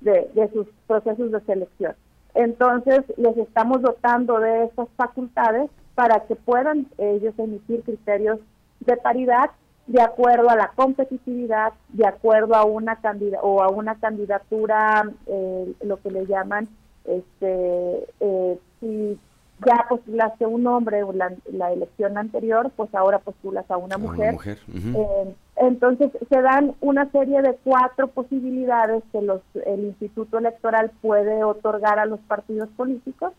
de, de sus procesos de selección. Entonces, les estamos dotando de estas facultades para que puedan ellos emitir criterios de paridad de acuerdo a la competitividad, de acuerdo a una candida o a una candidatura, eh, lo que le llaman, este, eh, si ya postulaste un hombre o la, elección anterior, pues ahora postulas a una mujer. Eh, entonces se dan una serie de cuatro posibilidades que los, el Instituto Electoral puede otorgar a los partidos políticos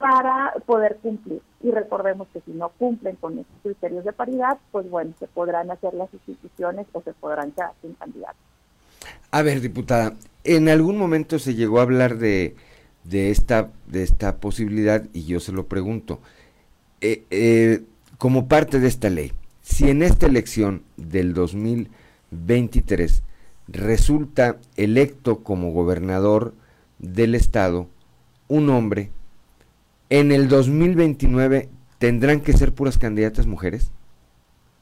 para poder cumplir. Y recordemos que si no cumplen con estos criterios de paridad, pues bueno, se podrán hacer las instituciones o se podrán quedar sin candidatos. A ver, diputada, en algún momento se llegó a hablar de de esta, de esta posibilidad y yo se lo pregunto. Eh, eh, como parte de esta ley, si en esta elección del 2023 resulta electo como gobernador del estado un hombre, en el 2029 tendrán que ser puras candidatas mujeres?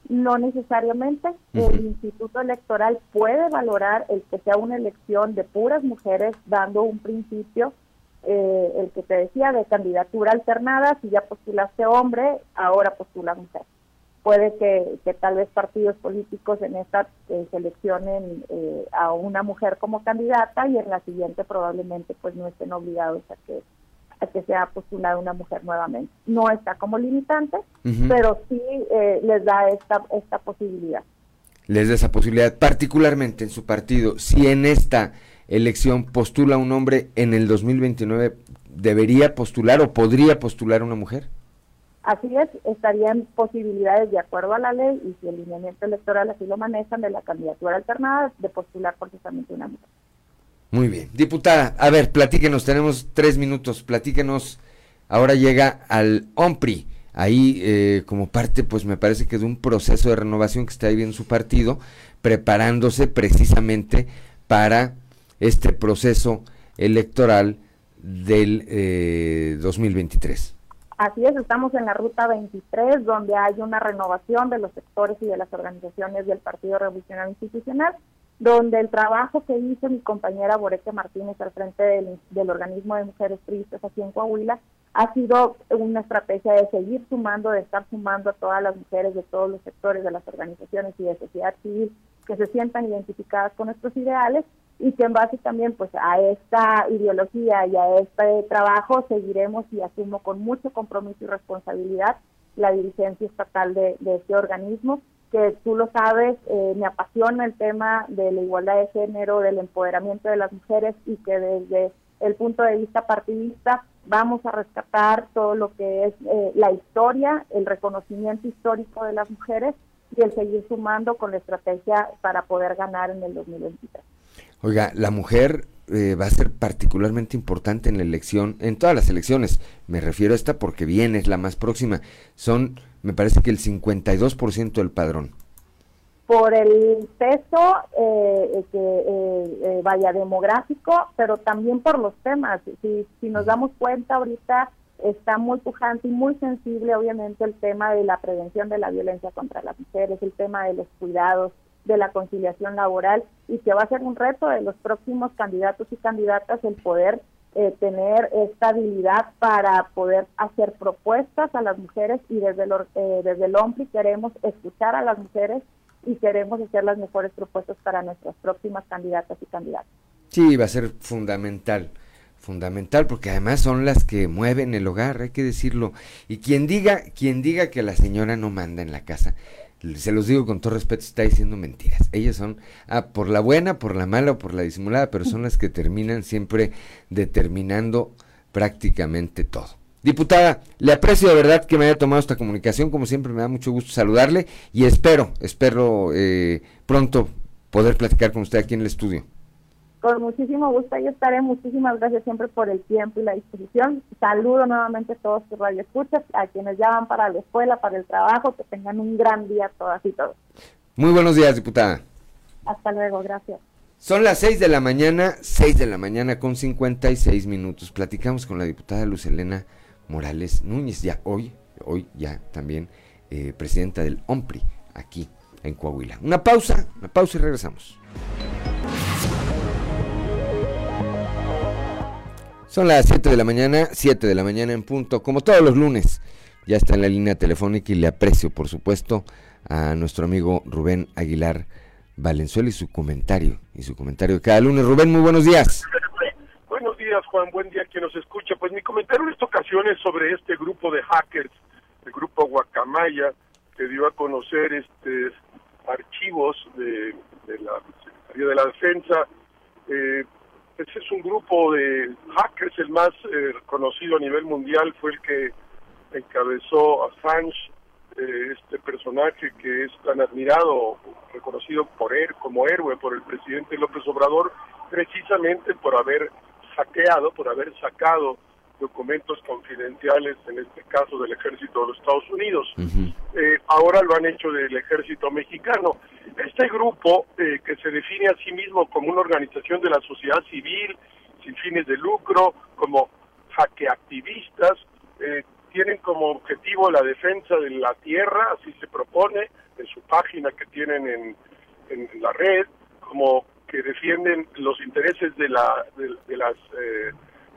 No necesariamente. El Instituto Electoral puede valorar el que sea una elección de puras mujeres, dando un principio eh, el que te decía de candidatura alternada, si ya postulaste hombre, ahora postula mujer. puede que, que, tal vez partidos políticos en esta eh, seleccionen eh, a una mujer como candidata y en la siguiente probablemente pues no estén obligados a que a que sea postulada una mujer nuevamente. No está como limitante, pero sí eh, les da esta, esta posibilidad. Les da esa posibilidad, particularmente en su partido, si en esta elección postula un hombre en el 2029, ¿debería postular o podría postular una mujer? Así es, estarían posibilidades de acuerdo a la ley y si el lineamiento electoral así lo manejan de la candidatura alternada de postular precisamente una mujer. Muy bien. Diputada, a ver, platíquenos, tenemos tres minutos, platíquenos. Ahora llega al OMPRI, ahí eh, como parte, pues me parece que de un proceso de renovación que está en su partido, preparándose precisamente para este proceso electoral del eh, 2023. Así es, estamos en la ruta 23, donde hay una renovación de los sectores y de las organizaciones del Partido Revolucionario Institucional, donde el trabajo que hizo mi compañera Boreque Martínez al frente del, organismo de mujeres tristes aquí en Coahuila ha sido una estrategia de seguir sumando, de estar sumando a todas las mujeres de todos los sectores de las organizaciones y de sociedad civil que se sientan identificadas con nuestros ideales y que en base también pues a esta ideología y a este trabajo seguiremos y asumo con mucho compromiso y responsabilidad la dirigencia estatal de, este organismo que tú lo sabes, eh, me apasiona el tema de la igualdad de género, del empoderamiento de las mujeres y que desde el punto de vista partidista vamos a rescatar todo lo que es eh, la historia, el reconocimiento histórico de las mujeres y el seguir sumando con la estrategia para poder ganar en el 2023. Oiga, la mujer eh, va a ser particularmente importante en la elección, en todas las elecciones. Me refiero a esta porque viene, es la más próxima. Son, me parece que el 52% del padrón. Por el peso eh, que eh, vaya demográfico, pero también por los temas. Si, si nos damos cuenta ahorita está muy pujante y muy sensible obviamente el tema de la prevención de la violencia contra las mujeres, el tema de los cuidados, de la conciliación laboral y que va a ser un reto de los próximos candidatos y candidatas el poder eh, tener estabilidad para poder hacer propuestas a las mujeres y desde el, eh, desde el OMPRI queremos escuchar a las mujeres y queremos hacer las mejores propuestas para nuestras próximas candidatas y candidatos. Sí, va a ser fundamental, fundamental porque además son las que mueven el hogar, hay que decirlo. Y quien diga, quien diga que la señora no manda en la casa, se los digo con todo respeto, está diciendo mentiras. Ellas son, ah, por la buena, por la mala o por la disimulada, pero son las que terminan siempre determinando prácticamente todo. Diputada, le aprecio de verdad que me haya tomado esta comunicación, como siempre me da mucho gusto saludarle y espero, espero eh, pronto poder platicar con usted aquí en el estudio. Con muchísimo gusto, ahí estaré. Muchísimas gracias siempre por el tiempo y la disposición. Saludo nuevamente a todos tus radioescuchas, a quienes ya van para la escuela, para el trabajo, que tengan un gran día todas y todos. Muy buenos días, diputada. Hasta luego, gracias. Son las 6 de la mañana, 6 de la mañana con 56 minutos. Platicamos con la diputada Luz Elena Morales Núñez, ya hoy, hoy ya también eh, presidenta del OMPRI, aquí en Coahuila. Una pausa, una pausa y regresamos. Son las 7 de la mañana, 7 de la mañana en punto, como todos los lunes. Ya está en la línea telefónica y le aprecio, por supuesto, a nuestro amigo Rubén Aguilar Valenzuela y su comentario, y su comentario de cada lunes. Rubén, muy buenos días. Buenos días, Juan, buen día quien nos escucha. Pues mi comentario en esta ocasión es sobre este grupo de hackers, el grupo Guacamaya, que dio a conocer este archivos de, la Secretaría de la Defensa, eh, ese es un grupo de hackers, el más eh, conocido a nivel mundial, fue el que encabezó a Assange, eh, este personaje que es tan admirado, reconocido por él como héroe por el presidente López Obrador, precisamente por haber hackeado, por haber sacado documentos confidenciales, en este caso del ejército de los Estados Unidos. Eh, ahora lo han hecho del ejército mexicano. Este grupo, eh, que se define a sí mismo como una organización de la sociedad civil, sin fines de lucro, como hackeactivistas, eh, tienen como objetivo la defensa de la tierra, así se propone en su página que tienen en, en la red, como que defienden los intereses de, la, de, las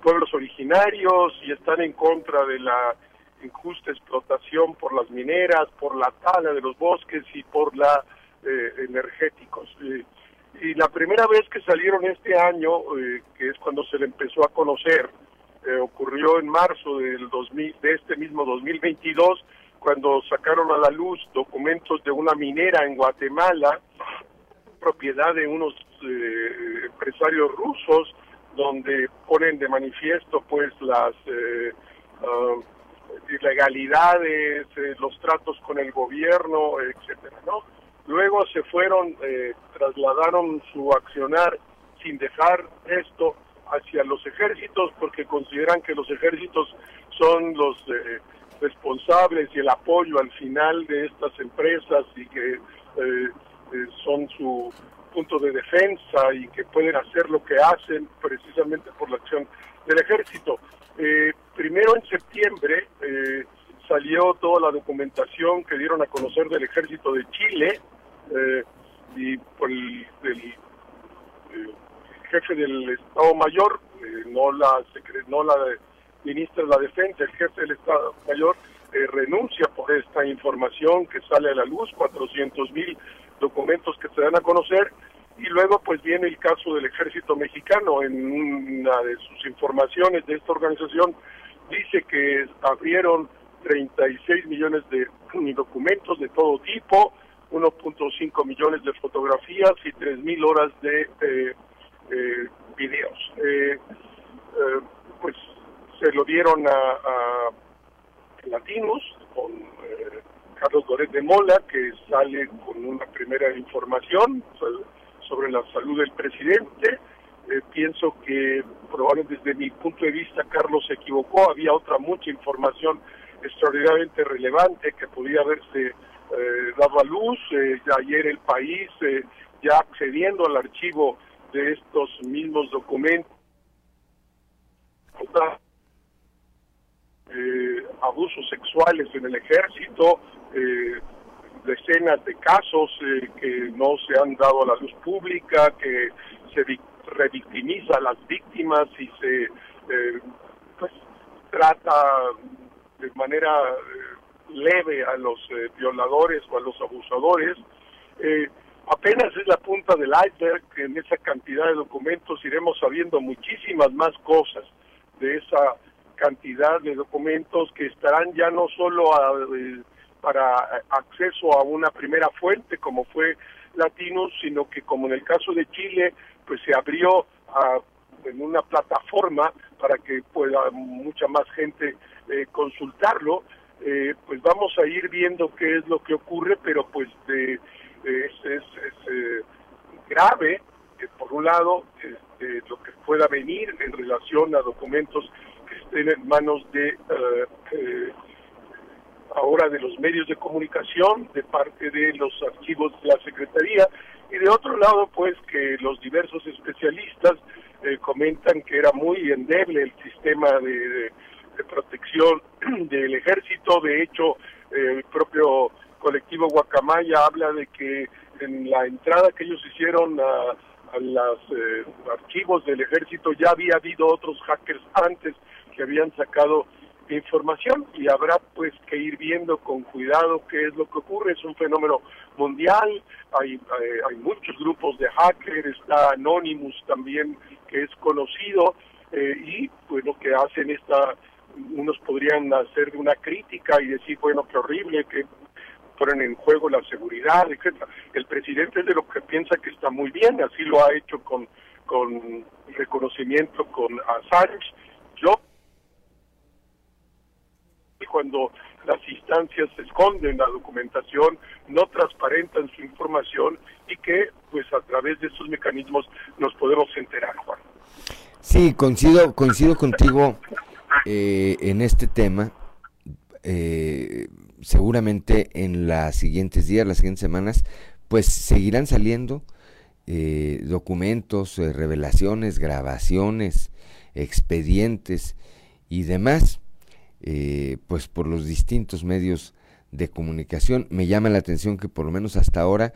pueblos originarios y están en contra de la injusta explotación por las mineras, por la tala de los bosques y por la eh, energéticos. y la primera vez que salieron este año, que es cuando se le empezó a conocer, ocurrió en marzo del 2000, de este mismo 2022, cuando sacaron a la luz documentos de una minera en Guatemala, propiedad de unos empresarios rusos, donde ponen de manifiesto pues las eh, ah, ilegalidades, eh, los tratos con el gobierno, etcétera, ¿no? Luego se fueron, eh, trasladaron su accionar sin dejar esto hacia los ejércitos porque consideran que los ejércitos son los responsables y el apoyo al final de estas empresas y que son su punto de defensa y que pueden hacer lo que hacen precisamente por la acción del ejército. Eh, primero en septiembre eh, salió toda la documentación que dieron a conocer del ejército de Chile eh, y por el, jefe del Estado Mayor, no la no la ministra de la Defensa, el jefe del Estado Mayor renuncia por esta información que sale a la luz, 400 mil documentos que se dan a conocer y luego pues viene el caso del ejército mexicano en una de sus informaciones de esta organización dice que abrieron 36 millones de documentos de todo tipo 1.5 millones de fotografías y 3.000 horas de eh, eh, videos. Eh, pues se lo dieron a, a Latinos con Carlos Doret de Mola, que sale con una primera información sobre la salud del presidente. Eh, pienso que probablemente desde mi punto de vista Carlos se equivocó, había otra mucha información extraordinariamente relevante que podía haberse eh, dado a luz. Eh, ayer el país, ya accediendo al archivo de estos mismos documentos, abusos sexuales en el ejército, eh, decenas de casos eh, que no se han dado a la luz pública, que se revictimiza a las víctimas y se eh, pues, trata de manera leve a los violadores o a los abusadores. apenas es la punta del iceberg, en esa cantidad de documentos iremos sabiendo muchísimas más cosas de esa cantidad de documentos que estarán ya no solo a, para acceso a una primera fuente como fue Latinos, sino que como en el caso de Chile, pues se abrió en una plataforma para que pueda mucha más gente eh, consultarlo, eh, pues vamos a ir viendo qué es lo que ocurre, pero pues de, es, es, eh, grave, por un lado, este, lo que pueda venir en relación a documentos que estén en manos de ahora de los medios de comunicación, de parte de los archivos de la Secretaría, y de otro lado, pues que los diversos especialistas eh, comentan que era muy endeble el sistema de, protección <clears throat> del ejército, de hecho, el propio colectivo Guacamaya habla de que en la entrada que ellos hicieron a, los eh, archivos del ejército ya había habido otros hackers antes que habían sacado información y habrá pues que ir viendo con cuidado qué es lo que ocurre. Es un fenómeno mundial, hay, hay, muchos grupos de hackers, está Anonymous también que es conocido eh, y pues lo que hacen esta, unos podrían hacer una crítica y decir, bueno, qué horrible que ponen en juego la seguridad, etcétera. El presidente es de lo que piensa que está muy bien, así lo ha hecho con, con reconocimiento con Assange. Yo cuando las instancias esconden la documentación, no transparentan su información y que pues a través de esos mecanismos nos podemos enterar, Juan. Sí, coincido, coincido contigo eh, en este tema. Eh, seguramente en los siguientes días, las siguientes semanas, pues seguirán saliendo eh, documentos, revelaciones, grabaciones, expedientes y demás eh, pues por los distintos medios de comunicación. Me llama la atención que por lo menos hasta ahora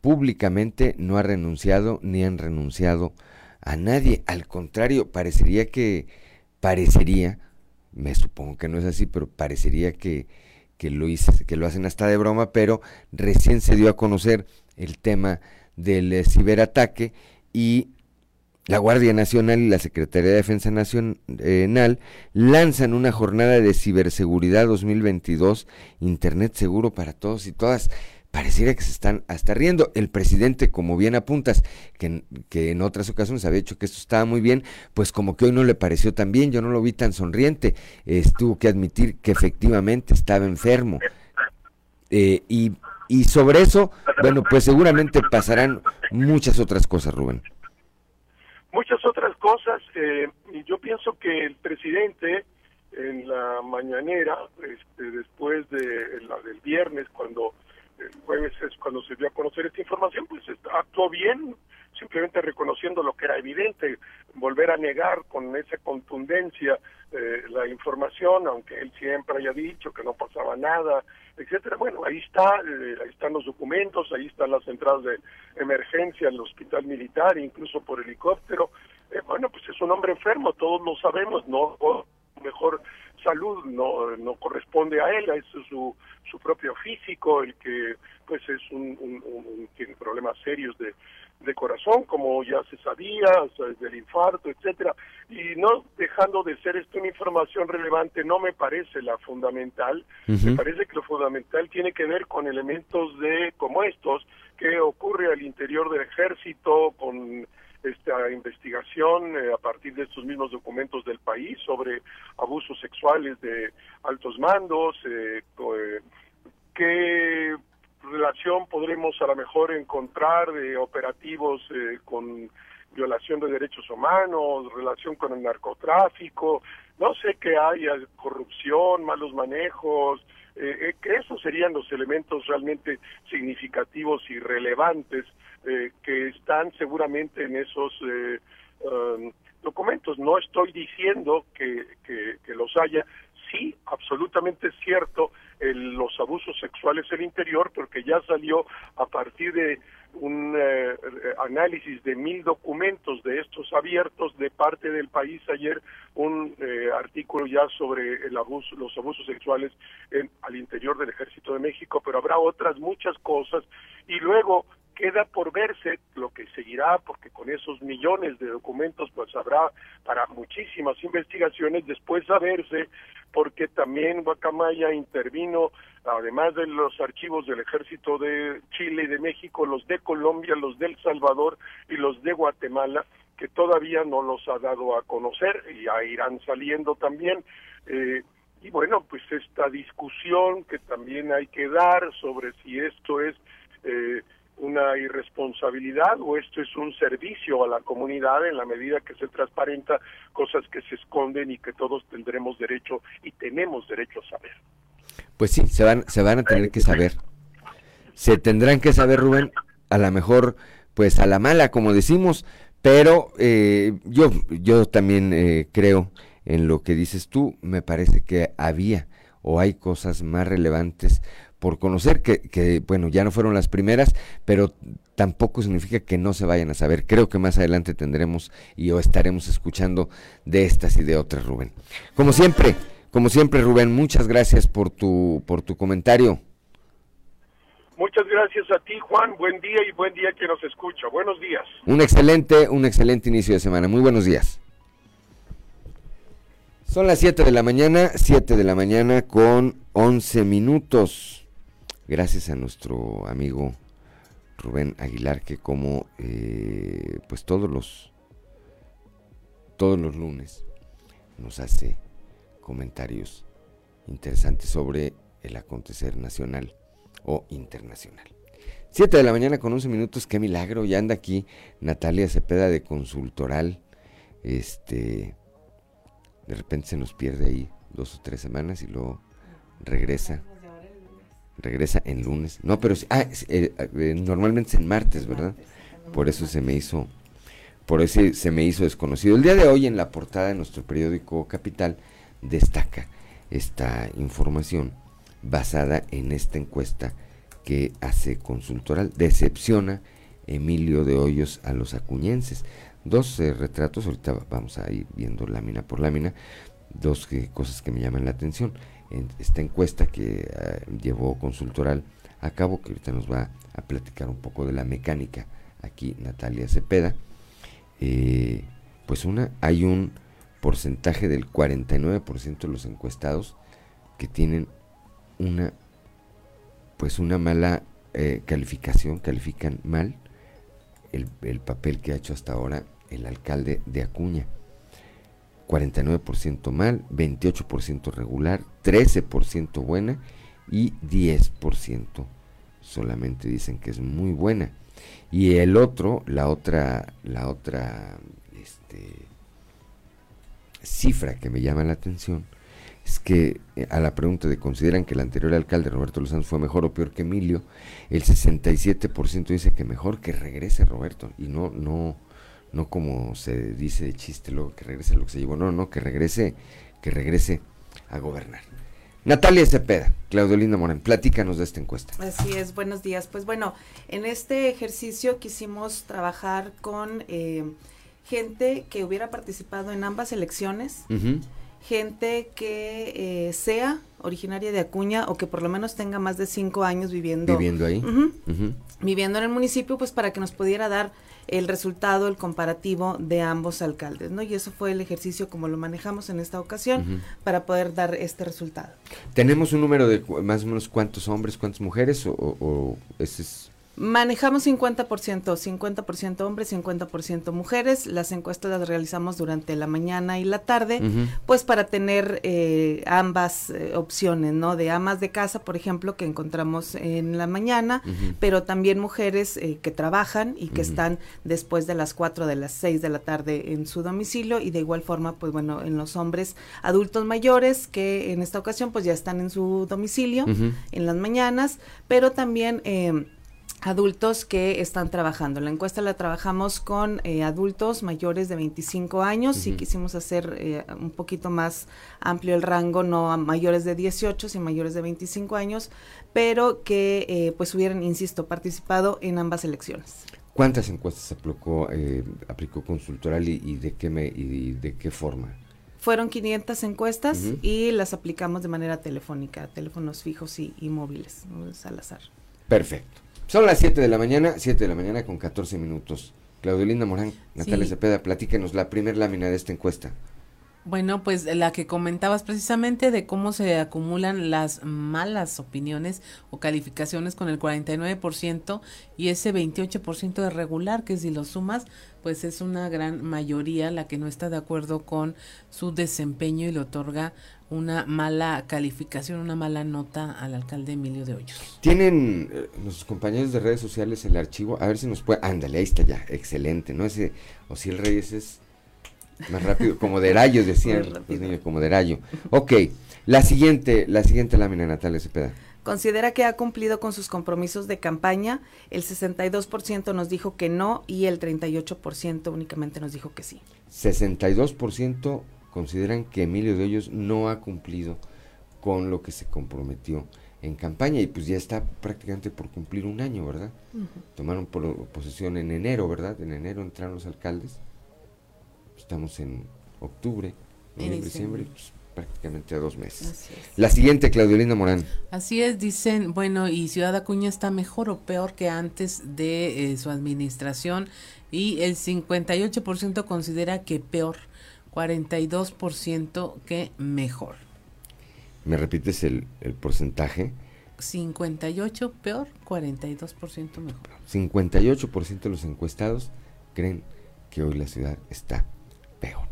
públicamente no ha renunciado ni han renunciado a nadie. Al contrario, parecería que parecería me supongo que no es así, pero parecería que, que lo, hice, que lo hacen hasta de broma, pero recién se dio a conocer el tema del ciberataque y la Guardia Nacional y la Secretaría de Defensa Nacional lanzan una jornada de ciberseguridad 2022, Internet seguro para todos y todas. Pareciera que se están hasta riendo. El presidente, como bien apuntas, que, que en otras ocasiones había dicho que esto estaba muy bien, pues como que hoy no le pareció tan bien, yo no lo vi tan sonriente. tuvo que admitir que efectivamente estaba enfermo. Eh, y, y sobre eso, bueno, pues seguramente pasarán muchas otras cosas, Rubén muchas otras cosas. Eh, yo pienso que el presidente en la mañanera, este, después de la del viernes, cuando el jueves es cuando se dio a conocer esta información, pues actuó bien, simplemente reconociendo lo que era evidente, volver a negar con esa contundencia eh, la información, aunque él siempre haya dicho que no pasaba nada, etcétera. Bueno, ahí está, eh, están los documentos, ahí están las entradas de emergencia al hospital militar, incluso por helicóptero. Eh, bueno, pues es un hombre enfermo, todos lo sabemos, no mejor salud no no corresponde a él, es su su propio físico el que pues es un, un tiene problemas serios de de corazón, como ya se sabía, del infarto, etcétera, y no dejando de ser esto una información relevante, no me parece la fundamental, me parece que lo fundamental tiene que ver con elementos de como estos que ocurre al interior del ejército con esta investigación eh, a partir de estos mismos documentos del país sobre abusos sexuales de altos mandos, eh, eh que relación podremos a lo mejor encontrar de operativos eh, con violación de derechos humanos, relación con el narcotráfico, no sé qué haya, corrupción, malos manejos, eh, eh, que esos serían los elementos realmente significativos y relevantes que están seguramente en esos um, documentos. No estoy diciendo que, que los haya, sí, absolutamente es cierto los abusos sexuales en el interior, porque ya salió a partir de un eh, análisis de mil documentos de estos abiertos de parte del país ayer un eh, artículo ya sobre el abuso los abusos sexuales en, al interior del ejército de México pero habrá otras muchas cosas. Y luego queda por verse lo que seguirá, porque con esos millones de documentos pues habrá para muchísimas investigaciones después saberse, porque también Guacamaya intervino, además de los archivos del ejército de Chile y de México, los de Colombia, los de El Salvador y los de Guatemala, que todavía no los ha dado a conocer y ya irán saliendo también. Eh, y bueno, pues esta discusión que también hay que dar sobre si esto es eh, una irresponsabilidad o esto es un servicio a la comunidad en la medida que se transparenta cosas que se esconden y que todos tendremos derecho y tenemos derecho a saber. Pues sí, se van, se van a tener que saber. Se tendrán que saber, Rubén, a lo mejor, pues a la mala, como decimos, pero eh, yo, yo también eh, creo en lo que dices tú, me parece que había o hay cosas más relevantes por conocer, que, que, bueno, ya no fueron las primeras, pero tampoco significa que no se vayan a saber. Creo que más adelante tendremos y o estaremos escuchando de estas y de otras, Rubén. Como siempre, como siempre, Rubén, muchas gracias por tu, por tu comentario. Muchas gracias a ti, Juan. Buen día y buen día que nos escucha. Buenos días. Un excelente, un excelente inicio de semana. Muy buenos días. Son las 7 de la mañana, 7 de la mañana con 11 minutos gracias a nuestro amigo Rubén Aguilar que como eh, pues todos los todos los lunes nos hace comentarios interesantes sobre el acontecer nacional o internacional. Siete de la mañana con 11 minutos, qué milagro, ya anda aquí Natalia Cepeda de Consultoral. Este, de repente se nos pierde ahí dos o tres semanas y luego regresa regresa en lunes. No, pero ah, eh, eh, normalmente es en martes, ¿verdad? Por eso se me hizo, por eso se me hizo desconocido. El día de hoy en la portada de nuestro periódico Capital destaca esta información basada en esta encuesta que hace Consultoral. Decepciona Emilio de Hoyos a los acuñenses. Dos eh, retratos, ahorita vamos a ir viendo lámina por lámina, dos cosas que me llaman la atención. En esta encuesta que ah, llevó Consultoral a cabo, que ahorita nos va a platicar un poco de la mecánica aquí Natalia Cepeda, eh, pues una, hay un porcentaje del 49% de los encuestados que tienen una pues una mala eh, calificación, califican mal el, el, papel que ha hecho hasta ahora el alcalde de Acuña. 49% mal, 28% regular, 13% buena y 10% solamente dicen que es muy buena. Y el otro, la otra, la otra este, cifra que me llama la atención es que eh, a la pregunta de consideran que el anterior alcalde Roberto Lozano fue mejor o peor que Emilio, el 67% dice que mejor que regrese Roberto y no no no como se dice de chiste luego que regrese lo que se llevó, no, no, que regrese que regrese a gobernar. Natalia Cepeda, Claudio Linda Morán, platícanos de esta encuesta. Así es, buenos días. Pues bueno, en este ejercicio quisimos trabajar con eh, gente que hubiera participado en ambas elecciones, gente que eh, sea originaria de Acuña o que por lo menos tenga más de cinco años viviendo. Viviendo ahí. Viviendo en el municipio, pues para que nos pudiera dar el resultado, el comparativo de ambos alcaldes, ¿no? Y eso fue el ejercicio como lo manejamos en esta ocasión para poder dar este resultado. ¿Tenemos un número de más o menos cuántos hombres, cuántas mujeres o, o ese es Manejamos 50%, 50% hombres, 50% mujeres. Las encuestas las realizamos durante la mañana y la tarde, pues para tener eh, ambas eh, opciones, ¿no? De amas de casa, por ejemplo, que encontramos en la mañana, pero también mujeres eh, que trabajan y que están después de las 4 de las 6 de la tarde en su domicilio. Y de igual forma, pues bueno, en los hombres adultos mayores que en esta ocasión pues ya están en su domicilio en las mañanas, pero también adultos que están trabajando. La encuesta la trabajamos con eh, adultos mayores de 25 años y quisimos hacer eh, un poquito más amplio el rango, no a mayores de 18, sino mayores de 25 años, pero que eh, pues hubieran, insisto, participado en ambas elecciones. ¿Cuántas encuestas aplicó, aplicó Consultoral y, de qué me, y de qué forma? Fueron 500 encuestas y las aplicamos de manera telefónica, teléfonos fijos y, móviles, al azar. Perfecto. Son las 7 de la mañana, 7 de la mañana con 14 minutos. Claudio Linda Morán, Natalia Cepeda, platíquenos la primera lámina de esta encuesta. Bueno, pues la que comentabas precisamente de cómo se acumulan las malas opiniones o calificaciones con el 49% y ese 28% de regular, que si lo sumas, pues es una gran mayoría la que no está de acuerdo con su desempeño y le otorga una mala calificación, una mala nota al alcalde Emilio de Hoyos. Tienen eh, nuestros compañeros de redes sociales el archivo, a ver si nos puede, ándale, ahí está ya, excelente, ¿no? Ese, o si el Reyes es más rápido, como de rayo, decían como de rayo. Ok, la siguiente, la siguiente lámina, Natalia Cepeda. Considera que ha cumplido con sus compromisos de campaña, el 62% nos dijo que no y el 38% únicamente nos dijo que sí. 62% consideran que Emilio de Hoyos no ha cumplido con lo que se comprometió en campaña y pues ya está prácticamente por cumplir un año, ¿verdad? Tomaron posesión en enero, ¿verdad? En enero entraron los alcaldes. Estamos en octubre, noviembre, diciembre, pues, prácticamente a dos meses. La siguiente, Claudiolina Morán. Así es, dicen, bueno, y Ciudad Acuña está mejor o peor que antes de eh, su administración y el 58% considera que peor. 42% que mejor. ¿Me repites el, porcentaje? 58 peor, 42% mejor. 58% de los encuestados creen que hoy la ciudad está peor.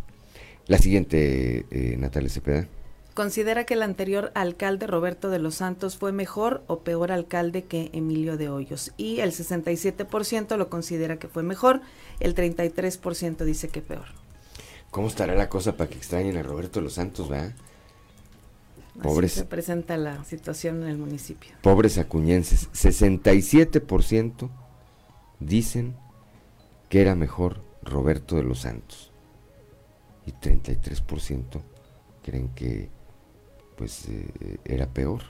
La siguiente, eh, Natalia Cepeda. ¿Considera que el anterior alcalde Roberto de los Santos fue mejor o peor alcalde que Emilio de Hoyos? Y el 67% lo considera que fue mejor, el 33% dice que peor. ¿Cómo estará la cosa para que extrañen a Roberto Los Santos, va? Pobres. se presenta la situación en el municipio. Pobres acuñenses. 67% dicen que era mejor Roberto de los Santos. Y 33% creen que pues eh, era peor.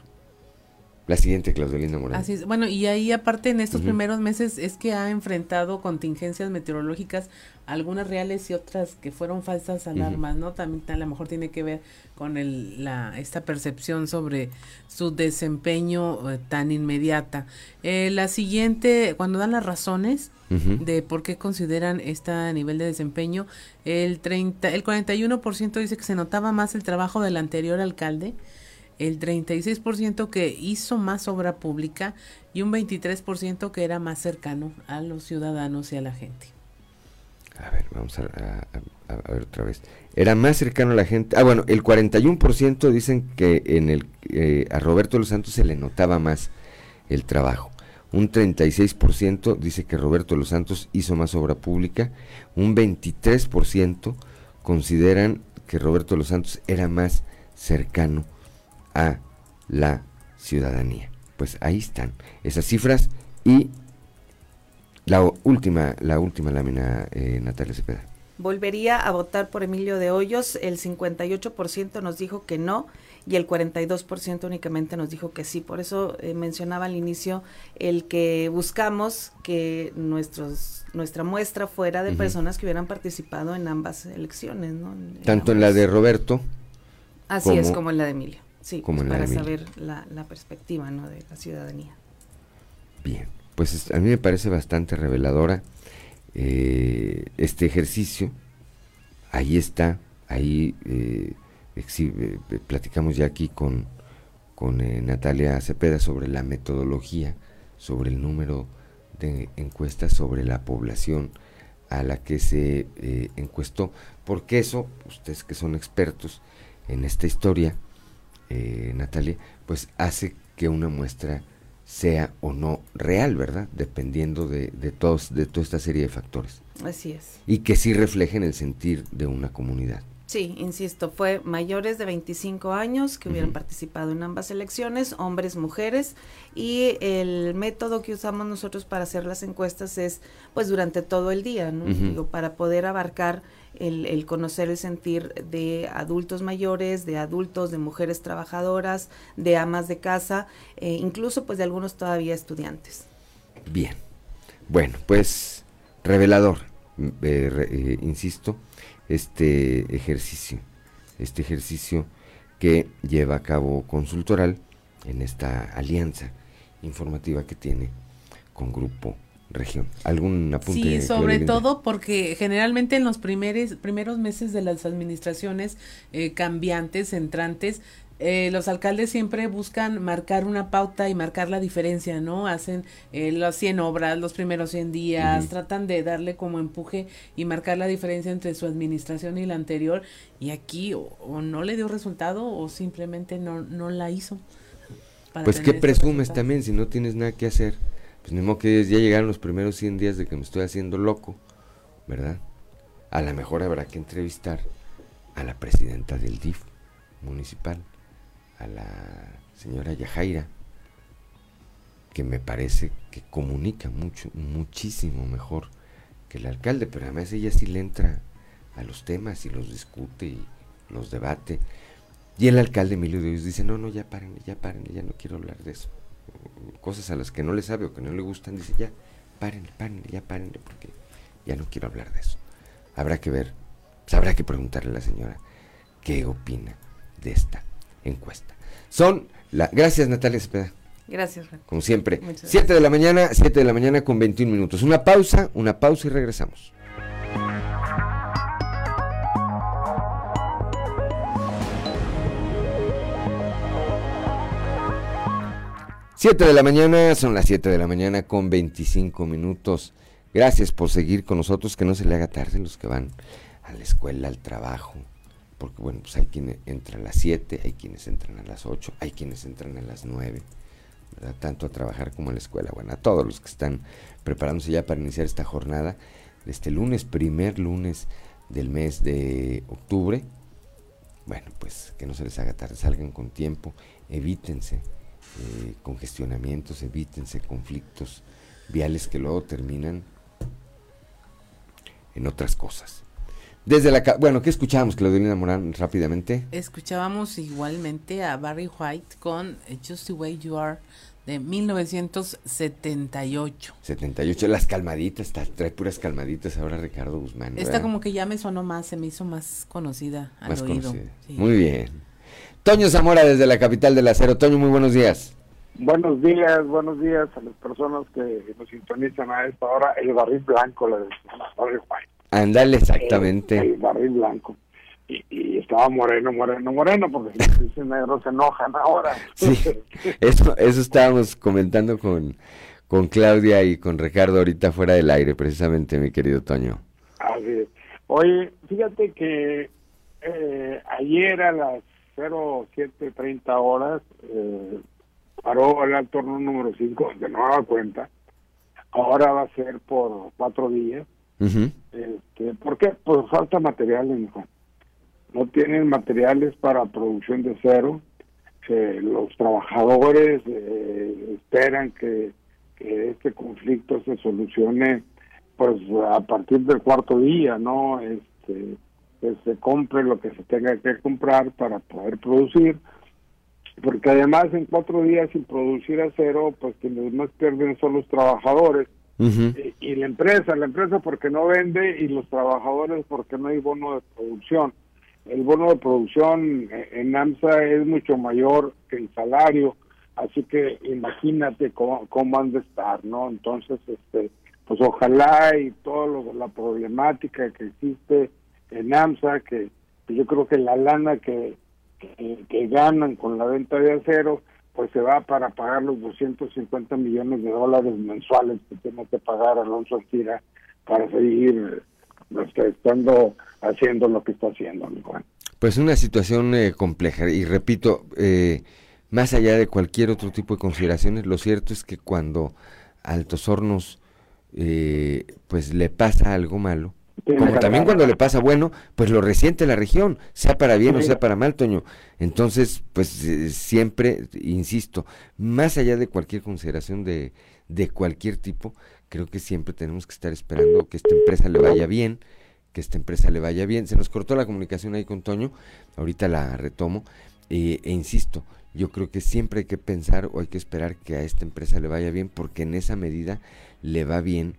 La siguiente, Claudelina Morán. Así es. Bueno, y ahí aparte en estos primeros meses es que ha enfrentado contingencias meteorológicas, algunas reales y otras que fueron falsas alarmas, ¿no? También a lo mejor tiene que ver con el, la, esta percepción sobre su desempeño eh, tan inmediata. Eh, la siguiente, cuando dan las razones de por qué consideran este nivel de desempeño, el 30, el 41% dice que se notaba más el trabajo del anterior alcalde, el 36% que hizo más obra pública y un 23% que era más cercano a los ciudadanos y a la gente. A ver, vamos a, ver otra vez. Era más cercano a la gente. Ah, bueno, el 41% dicen que en el eh, a Roberto Los Santos se le notaba más el trabajo. Un 36% dice que Roberto Los Santos hizo más obra pública. Un 23% consideran que Roberto Los Santos era más cercano a la ciudadanía. Pues ahí están esas cifras y la última, la última lámina, eh, Natalia Cepeda. Volvería a votar por Emilio de Hoyos, el 58% nos dijo que no y el 42% únicamente nos dijo que sí. Por eso eh, mencionaba al inicio el que buscamos que nuestros nuestra muestra fuera de personas que hubieran participado en ambas elecciones, ¿no? Tanto en la de Roberto. Así es, como en la de Emilio. Sí, para saber la, perspectiva ¿no? de la ciudadanía. Bien, pues a mí me parece bastante reveladora eh, este ejercicio. Ahí está, ahí eh, exhibe, eh, platicamos ya aquí con, con Natalia Cepeda sobre la metodología, sobre el número de encuestas, sobre la población a la que se encuestó, porque eso, ustedes que son expertos en esta historia, eh, Natalia, pues hace que una muestra sea o no real, ¿verdad? Dependiendo de, de, todos, de toda esta serie de factores. Así es. Y que sí reflejen el sentir de una comunidad. Sí, insisto, fue mayores de 25 años que hubieran participado en ambas elecciones, hombres, mujeres, y el método que usamos nosotros para hacer las encuestas es pues durante todo el día, ¿no? Digo, para poder abarcar el, conocer el sentir de adultos mayores, de adultos, de mujeres trabajadoras, de amas de casa, eh, incluso pues de algunos todavía estudiantes. Bien, bueno, pues revelador, eh, eh, insisto, este ejercicio, este ejercicio que lleva a cabo Consultoral en esta alianza informativa que tiene con Grupo región. ¿Algún apunte? Sí, sobre todo porque generalmente en los primeros, primeros meses de las administraciones eh, cambiantes, entrantes, eh, los alcaldes siempre buscan marcar una pauta y marcar la diferencia, ¿no? Hacen eh, las 100 obras, los primeros 100 días, tratan de darle como empuje y marcar la diferencia entre su administración y la anterior. Y aquí o, no le dio resultado o simplemente no, no la hizo. Pues qué presumes también si no tienes nada que hacer pues que ya llegaron los primeros 100 días de que me estoy haciendo loco, ¿verdad? A lo mejor habrá que entrevistar a la presidenta del DIF municipal, a la señora Yajaira, que me parece que comunica mucho, muchísimo mejor que el alcalde, pero además ella sí le entra a los temas y los discute y los debate. Y el alcalde Emilio Dios dice, no, no, ya paren, ya paren, ya no quiero hablar de eso cosas a las que no le sabe o que no le gustan, dice ya, párenle, párenle, ya párenle, porque ya no quiero hablar de eso. Habrá que ver, pues habrá que preguntarle a la señora qué opina de esta encuesta. Son la. Gracias, Natalia Cepeda. Gracias, Como siempre. 7 de la mañana, 7 de la mañana con 21 minutos. Una pausa, una pausa y regresamos. 7 de la mañana, son las 7 de la mañana con 25 minutos. Gracias por seguir con nosotros, que no se le haga tarde los que van a la escuela, al trabajo. Porque bueno, pues hay quienes entran a las 7, hay quienes entran a las 8, hay quienes entran a las 9. ¿verdad? Tanto a trabajar como a la escuela. Bueno, a todos los que están preparándose ya para iniciar esta jornada de este lunes, primer lunes del mes de octubre. Bueno, pues que no se les haga tarde, salgan con tiempo, evítense eh, congestionamientos, evítense conflictos viales que luego terminan en otras cosas. Desde la bueno, ¿qué escuchábamos, Claudelina Morán, rápidamente? Escuchábamos igualmente a Barry White con Just the Way You Are de 1978. 78, las calmaditas, trae puras calmaditas ahora Ricardo Guzmán. Esta como que ya me sonó más, se me hizo más conocida al más oído. Muy bien. Toño Zamora desde la capital del acero. Toño, muy buenos días. Buenos días, buenos días a las personas que nos sintonizan a esta hora. El barril blanco, la de Barry White. Andale, exactamente. El, barril blanco. Y, estaba moreno, moreno, moreno, porque si dicen negro se enojan ahora. Sí, eso, eso estábamos comentando con, con Claudia y con Ricardo ahorita fuera del aire, precisamente, mi querido Toño. Así es. Oye, fíjate que eh, ayer a las 07.30 horas eh, paró el alto número 5 de nueva cuenta. Ahora va a ser por cuatro días este, ¿Por qué? Pues falta materiales, No tienen materiales para producción de cero. los trabajadores eh, esperan que, este conflicto se solucione pues a partir del cuarto día, ¿no? Este, que se compre lo que se tenga que comprar para poder producir porque además en cuatro días sin producir acero, pues quienes más pierden son los trabajadores y, la empresa, la empresa porque no vende y los trabajadores porque no hay bono de producción. El bono de producción en AMSA es mucho mayor que el salario, así que imagínate cómo, cómo han de estar, ¿no? Entonces, este, pues ojalá y toda la problemática que existe en AMSA, que, yo creo que la lana que, que ganan con la venta de acero, pues se va para pagar los 250 millones de dólares mensuales que tiene que pagar Alonso Astira para seguir este, estando haciendo lo que está haciendo, Pues una situación eh, compleja. Y repito, eh, más allá de cualquier otro tipo de consideraciones, lo cierto es que cuando Altos Hornos eh, pues le pasa algo malo, como también cuando le pasa bueno, pues lo resiente la región, sea para bien o sea para mal, Toño. Entonces, pues eh, siempre, insisto, más allá de cualquier consideración de, de cualquier tipo, creo que siempre tenemos que estar esperando que esta empresa le vaya bien, que esta empresa le vaya bien. Se nos cortó la comunicación ahí con Toño, ahorita la retomo, eh, e insisto, yo creo que siempre hay que pensar o hay que esperar que a esta empresa le vaya bien, porque en esa medida le va bien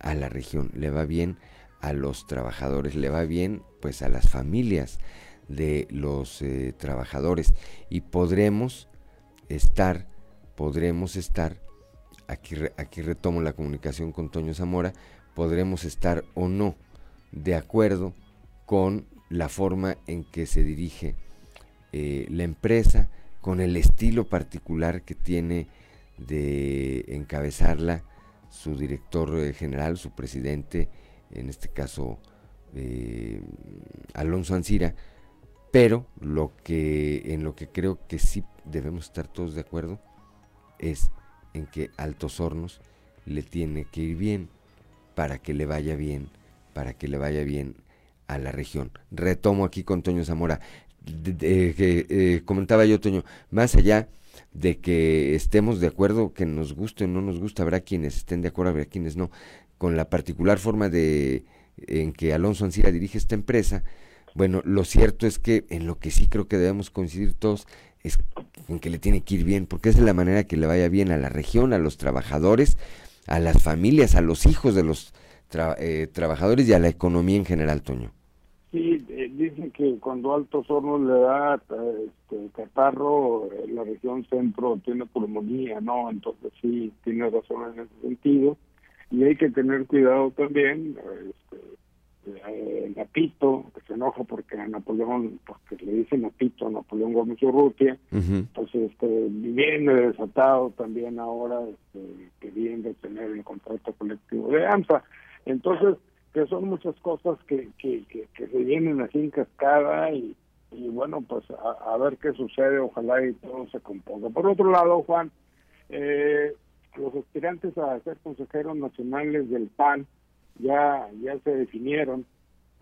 a la región, le va bien a los trabajadores, le va bien pues a las familias de los eh, trabajadores. Y podremos estar, podremos estar, aquí, aquí retomo la comunicación con Toño Zamora, podremos estar o no de acuerdo con la forma en que se dirige eh, la empresa, con el estilo particular que tiene de encabezarla su director eh, general, su presidente, en este caso eh, Alonso Ancira, pero lo que en lo que creo que sí debemos estar todos de acuerdo es en que Altos Hornos le tiene que ir bien para que le vaya bien, para que le vaya bien a la región. Retomo aquí con Toño Zamora, que eh, comentaba yo, Toño, más allá de que estemos de acuerdo, que nos guste o no nos gusta, habrá quienes estén de acuerdo, habrá quienes no, con la particular forma de en que Alonso Ancira dirige esta empresa, bueno, lo cierto es que en lo que sí creo que debemos coincidir todos es en que le tiene que ir bien, porque es de la manera que le vaya bien a la región, a los trabajadores, a las familias, a los hijos de los eh, trabajadores y a la economía en general, Toño. Sí, eh, dicen que cuando Altos Hornos le da este, catarro, eh, la región centro tiene pulmonía, ¿no? Entonces sí, tiene razón en ese sentido y hay que tener cuidado también este, eh, Napito que se enoja porque a Napoleón porque le dice Napito a Napoleón Gómez Urrutia. Entonces este viene desatado también ahora este, queriendo tener el contrato colectivo de AMSA. Entonces que son muchas cosas que, que, que, se vienen así en cascada y, y bueno pues a, a, ver qué sucede. Ojalá y todo se componga. Por otro lado Juan eh, los aspirantes a ser consejeros nacionales del PAN ya, ya se definieron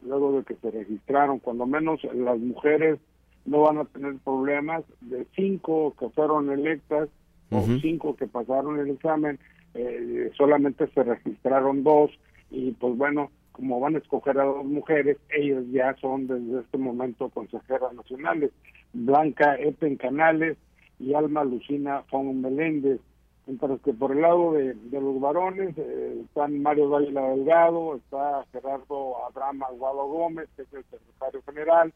luego de que se registraron, cuando menos las mujeres no van a tener problemas, de cinco que fueron electas o cinco que pasaron el examen, eh, solamente se registraron dos. Y pues bueno, como van a escoger a dos mujeres, ellas ya son desde este momento consejeras nacionales, Blanca Epen Canales y Alma Lucina Fon Meléndez. Mientras que por el lado de, los varones eh, están Mario Dávila Delgado, está Gerardo Abraham Aguado Gómez, que es el secretario general,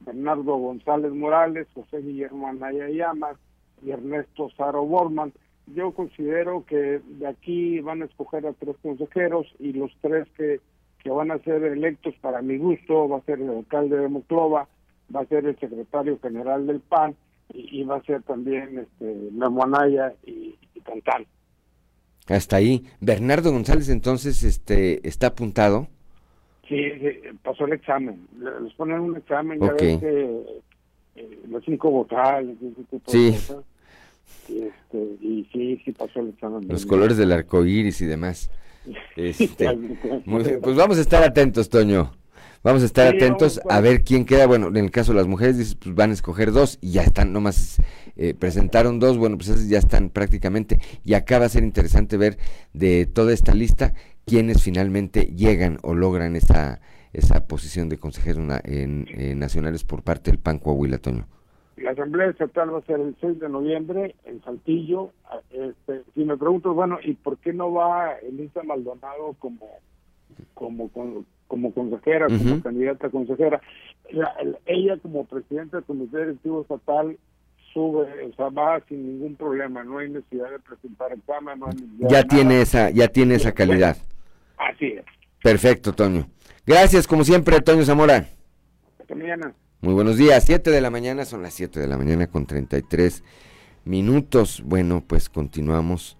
Bernardo González Morales, José Guillermo Anaya Llamas y Ernesto Saro Borman. Yo considero que de aquí van a escoger a tres consejeros y los tres que, que van a ser electos para mi gusto va a ser el alcalde de Moclova, va a ser el secretario general del PAN y, va a ser también este y, y Cantán. Hasta ahí. Bernardo González entonces este está apuntado. Sí, pasó el examen. Les ponen un examen, ya ves que eh, los cinco vocales, sí. Y, este, y sí, sí pasó el examen. Los colores del arco iris y demás. <laughs> Este, pues vamos a estar atentos, Toño. Vamos a estar atentos a ver quién queda. Bueno, en el caso de las mujeres, pues van a escoger dos y ya están, nomás eh, presentaron dos. Bueno, pues esos ya están prácticamente. Y acá va a ser interesante ver de toda esta lista quiénes finalmente llegan o logran esa, esa posición de consejeros en, nacionales por parte del PAN Coahuila, Toño. La Asamblea Estatal va a ser el 6 de noviembre en Saltillo. Este, si me pregunto, bueno, ¿y por qué no va Elisa Maldonado como como como, consejera, como candidata a consejera? ella como presidenta del Comité Directivo Estatal sube, o sea, va sin ningún problema, no hay necesidad de presentar examen, no hay ya tiene esa ya tiene esa calidad. Así es. Perfecto, Toño. Gracias, como siempre, Toño Zamora. Hasta mañana. Muy buenos días. Siete de la mañana, son las siete de la mañana con 33 minutos. Bueno, pues continuamos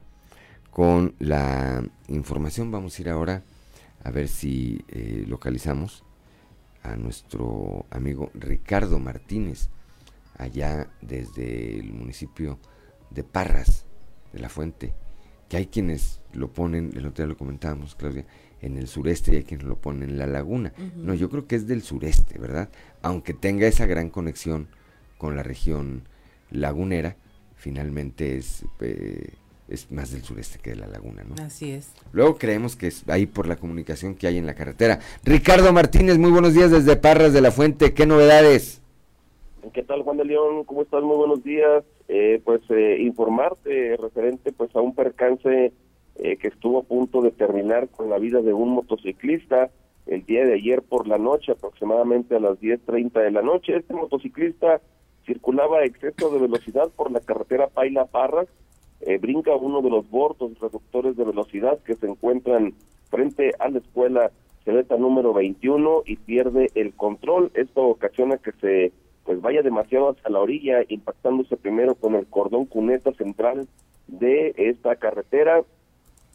con la información. Vamos a ir ahora a ver si eh, localizamos a nuestro amigo Ricardo Martínez, allá desde el municipio de Parras de la Fuente, que hay quienes lo ponen, el otro día lo comentábamos, Claudia, en el sureste y hay quienes lo ponen en la laguna. No, yo creo que es del sureste, ¿verdad? Aunque tenga esa gran conexión con la región lagunera, finalmente es, eh, es más del sureste que de la laguna, ¿no? Así es. Luego creemos que es ahí por la comunicación que hay en la carretera. Ricardo Martínez, muy buenos días desde Parras de la Fuente, ¿qué novedades? ¿Qué tal Juan de León? ¿Cómo estás? Muy buenos días. Eh, pues eh, informarte referente pues a un percance eh, que estuvo a punto de terminar con la vida de un motociclista el día de ayer por la noche, aproximadamente a las 10.30 de la noche. Este motociclista circulaba a exceso de velocidad por la carretera Paila Parras, eh, brinca uno de los bordos reductores de velocidad que se encuentran frente a la escuela Celeta número 21 y pierde el control. Esto ocasiona que se pues vaya demasiado hacia la orilla, impactándose primero con el cordón cuneta central de esta carretera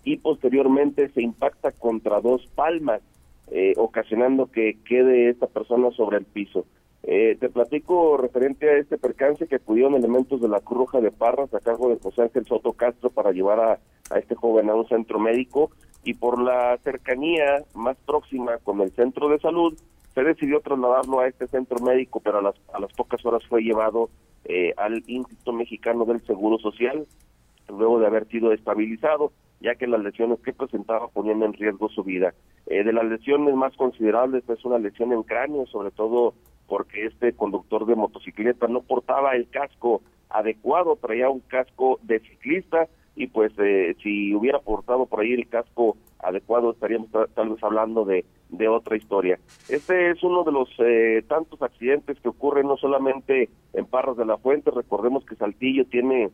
y posteriormente se impacta contra dos palmas, eh, ocasionando que quede esta persona sobre el piso. Eh, te platico referente a este percance que acudieron elementos de la Cruz Roja de Parras a cargo de José Ángel Soto Castro para llevar a, este joven a un centro médico y por la cercanía más próxima con el centro de salud se decidió trasladarlo a este centro médico, pero a las, a las pocas horas fue llevado eh, al Instituto Mexicano del Seguro Social, luego de haber sido estabilizado ya que las lesiones que presentaba ponían en riesgo su vida. Eh, de las lesiones más considerables es una lesión en cráneo, sobre todo porque este conductor de motocicleta no portaba el casco adecuado, traía un casco de ciclista y pues eh, si hubiera portado por ahí el casco adecuado estaríamos tal vez hablando de, de otra historia. Este es uno de los eh, tantos accidentes que ocurren no solamente en Parras de la Fuente, recordemos que Saltillo tiene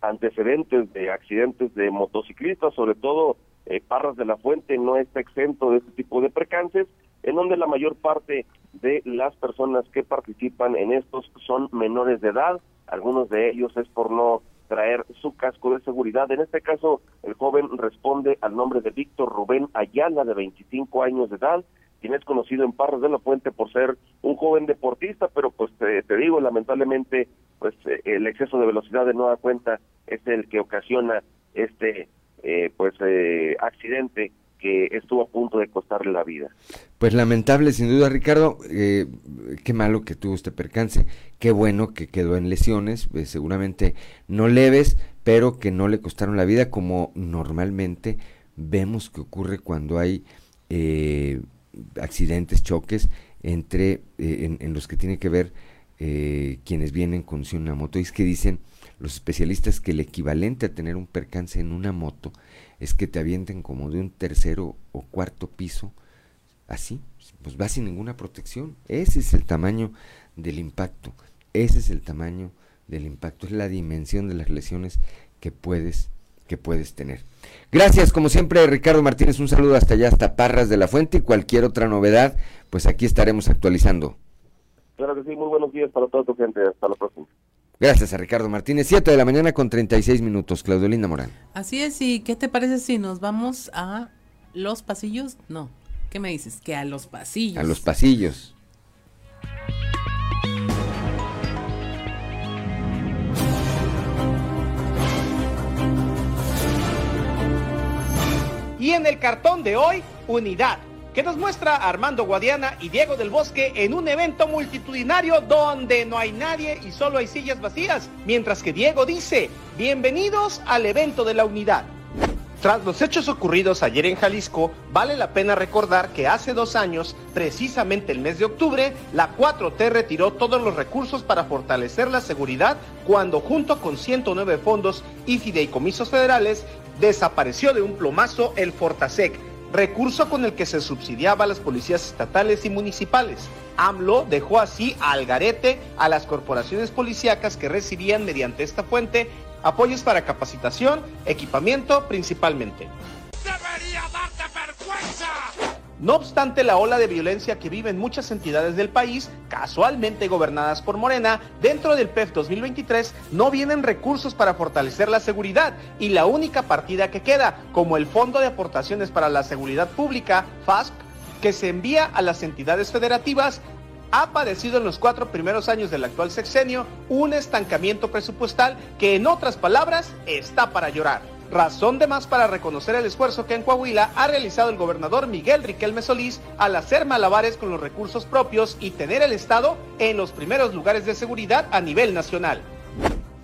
antecedentes de accidentes de motociclistas, sobre todo eh, Parras de la Fuente no está exento de este tipo de percances, en donde la mayor parte de las personas que participan en estos son menores de edad, algunos de ellos es por no traer su casco de seguridad. En este caso, el joven responde al nombre de Víctor Rubén Ayala, de 25 años de edad, quien es conocido en Parras de la Fuente por ser un joven deportista, pero pues te, digo, lamentablemente, pues eh, el exceso de velocidad de nueva cuenta es el que ocasiona este eh, pues eh, accidente estuvo a punto de costarle la vida. Pues lamentable sin duda Ricardo, eh, qué malo que tuvo este percance, qué bueno que quedó en lesiones, seguramente no leves, pero que no le costaron la vida como normalmente vemos que ocurre cuando hay eh, accidentes, choques entre eh, en, los que tiene que ver eh, quienes vienen con una moto. Y es que dicen los especialistas que el equivalente a tener un percance en una moto es que te avienten como de un tercero o cuarto piso, así, pues va sin ninguna protección. Ese es el tamaño del impacto, ese es el tamaño del impacto, es la dimensión de las lesiones que puedes que puedes tener. Gracias, como siempre, Ricardo Martínez, un saludo hasta allá, hasta Parras de la Fuente y cualquier otra novedad, pues aquí estaremos actualizando. Claro que sí, muy buenos días para toda tu gente, hasta la próxima. Gracias a Ricardo Martínez, 7 de la mañana con 36 minutos, Claudio Linda Morán. Así es, y ¿qué te parece si nos vamos a los pasillos? No, ¿qué me dices? Que a los pasillos. A los pasillos. Y en el cartón de hoy, unidad, que nos muestra Armando Guadiana y Diego del Bosque en un evento multitudinario donde no hay nadie y solo hay sillas vacías, mientras que Diego dice, bienvenidos al evento de la unidad. Tras los hechos ocurridos ayer en Jalisco, vale la pena recordar que hace dos años, precisamente el mes de octubre, la 4T retiró todos los recursos para fortalecer la seguridad cuando junto con 109 fondos y fideicomisos federales desapareció de un plomazo el Fortasec, recurso con el que se subsidiaba a las policías estatales y municipales. AMLO dejó así al garete a las corporaciones policíacas que recibían mediante esta fuente apoyos para capacitación, equipamiento principalmente. ¡Debería darte vergüenza! No obstante la ola de violencia que viven muchas entidades del país, casualmente gobernadas por Morena, dentro del PEF 2023 no vienen recursos para fortalecer la seguridad y la única partida que queda, como el Fondo de Aportaciones para la Seguridad Pública, FASP, que se envía a las entidades federativas, ha padecido en los cuatro primeros años del actual sexenio un estancamiento presupuestal que en otras palabras está para llorar. Razón de más para reconocer el esfuerzo que en Coahuila ha realizado el gobernador Miguel Riquelme Solís al hacer malabares con los recursos propios y tener el Estado en los primeros lugares de seguridad a nivel nacional.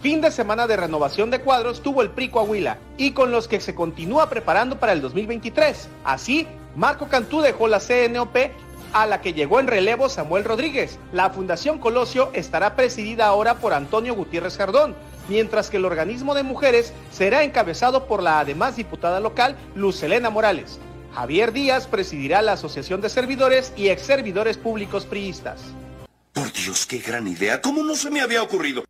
Fin de semana de renovación de cuadros tuvo el PRI Coahuila y con los que se continúa preparando para el 2023. Así, Marco Cantú dejó la CNOP a la que llegó en relevo Samuel Rodríguez. La Fundación Colosio estará presidida ahora por Antonio Gutiérrez Jardón, mientras que el organismo de mujeres será encabezado por la además diputada local Luz Elena Morales. Javier Díaz presidirá la Asociación de Servidores y Ex Servidores Públicos Priistas. Por Dios, qué gran idea. ¿Cómo no se me había ocurrido?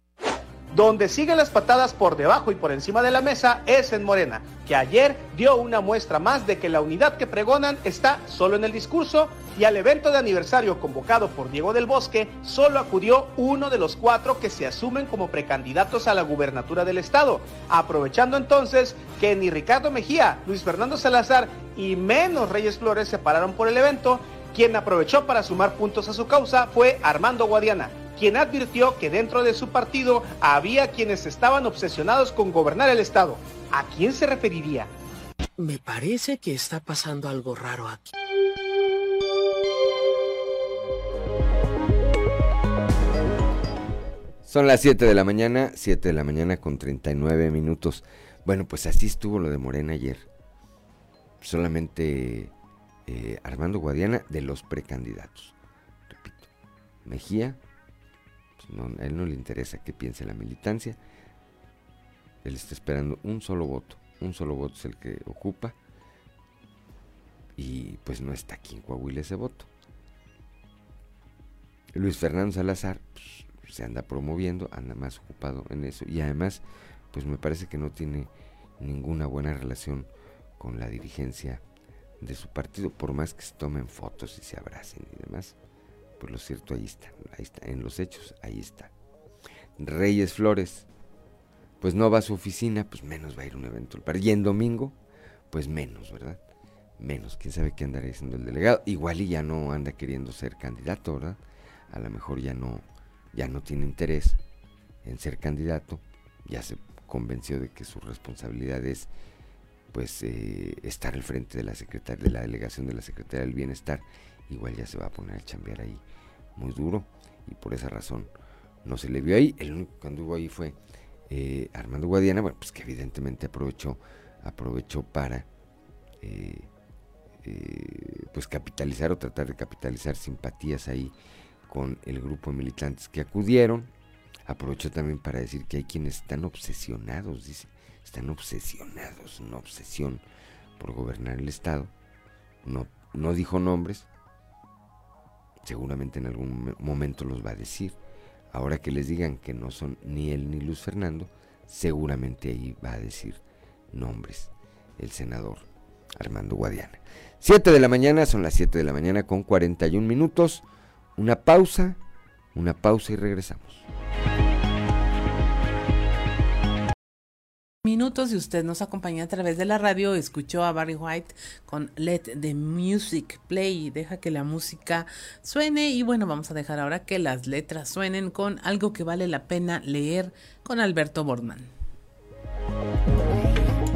Donde siguen las patadas por debajo y por encima de la mesa es en Morena, que ayer dio una muestra más de que la unidad que pregonan está solo en el discurso y al evento de aniversario convocado por Diego del Bosque solo acudió uno de los cuatro que se asumen como precandidatos a la gubernatura del estado, aprovechando entonces que ni Ricardo Mejía, Luis Fernando Salazar y menos Reyes Flores se pararon por el evento, quien aprovechó para sumar puntos a su causa fue Armando Guadiana quien advirtió que dentro de su partido había quienes estaban obsesionados con gobernar el Estado. ¿A quién se referiría? Me parece que está pasando algo raro aquí. Son las 7 de la mañana, 7 de la mañana con 39 minutos. Bueno, pues así estuvo lo de Morena ayer. Solamente eh, Armando Guadiana de los precandidatos. Repito, Mejía, a él no le interesa qué piense la militancia. Él está esperando un solo voto. Un solo voto es el que ocupa. Y pues no está aquí en Coahuila ese voto. Luis Fernando Salazar pues, se anda promoviendo, anda más ocupado en eso. Y además, pues me parece que no tiene ninguna buena relación con la dirigencia de su partido, por más que se tomen fotos y se abracen y demás pues lo cierto ahí está, ahí está, en los hechos, ahí está. Reyes Flores, pues no va a su oficina, pues menos va a ir un evento. Y en domingo, pues menos, ¿verdad? Menos, quién sabe qué andará siendo el delegado. Igual y ya no anda queriendo ser candidato, ¿verdad? A lo mejor ya no, ya no tiene interés en ser candidato, ya se convenció de que su responsabilidad es pues eh, estar al frente de la secretaria de la delegación de la Secretaría del Bienestar, igual ya se va a poner a chambear ahí muy duro y por esa razón no se le vio ahí. El único que anduvo ahí fue eh, Armando Guadiana, bueno, pues que evidentemente aprovechó, aprovechó para eh, eh, pues capitalizar o tratar de capitalizar simpatías ahí con el grupo de militantes que acudieron. Aprovechó también para decir que hay quienes están obsesionados, dice, están obsesionados, una obsesión por gobernar el Estado. No, no dijo nombres, seguramente en algún momento los va a decir. Ahora que les digan que no son ni él ni Luz Fernando, seguramente ahí va a decir nombres el senador Armando Guadiana. 7 de la mañana, son las 7 de la mañana con 41 minutos. Una pausa, una pausa y regresamos. Minutos y usted nos acompaña a través de la radio, escuchó a Barry White con Let the Music Play, deja que la música suene y bueno, vamos a dejar ahora que las letras suenen con algo que vale la pena leer con Alberto Borman.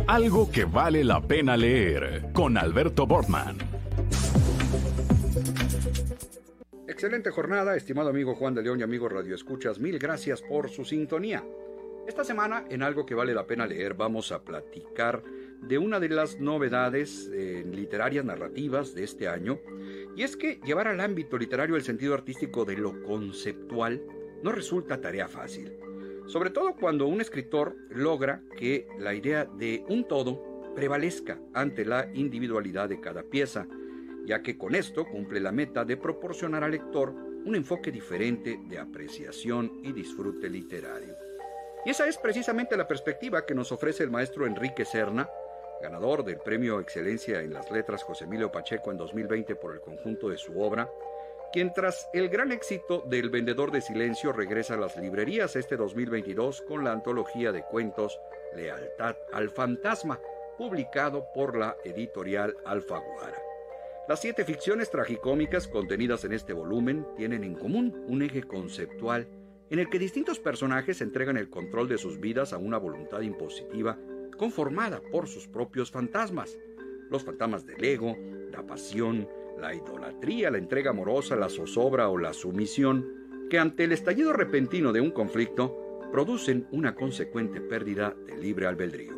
Algo que vale la pena leer con Alberto Bortman. Excelente jornada, estimado amigo Juan de León y amigo Radio Escuchas, mil gracias por su sintonía. Esta semana, en algo que vale la pena leer, vamos a platicar de una de las novedades eh, literarias narrativas de este año, y es que llevar al ámbito literario el sentido artístico de lo conceptual no resulta tarea fácil, sobre todo cuando un escritor logra que la idea de un todo prevalezca ante la individualidad de cada pieza, ya que con esto cumple la meta de proporcionar al lector un enfoque diferente de apreciación y disfrute literario. Y esa es precisamente la perspectiva que nos ofrece el maestro Enrique Serna, ganador del Premio Excelencia en las Letras José Emilio Pacheco en 2020 por el conjunto de su obra, quien tras el gran éxito del Vendedor de Silencio regresa a las librerías este 2022 con la antología de cuentos Lealtad al Fantasma, publicado por la editorial Alfaguara. Las siete ficciones tragicómicas contenidas en este volumen tienen en común un eje conceptual en el que distintos personajes entregan el control de sus vidas a una voluntad impositiva conformada por sus propios fantasmas. Los fantasmas del ego, la pasión, la idolatría, la entrega amorosa, la zozobra o la sumisión, que ante el estallido repentino de un conflicto producen una consecuente pérdida de libre albedrío.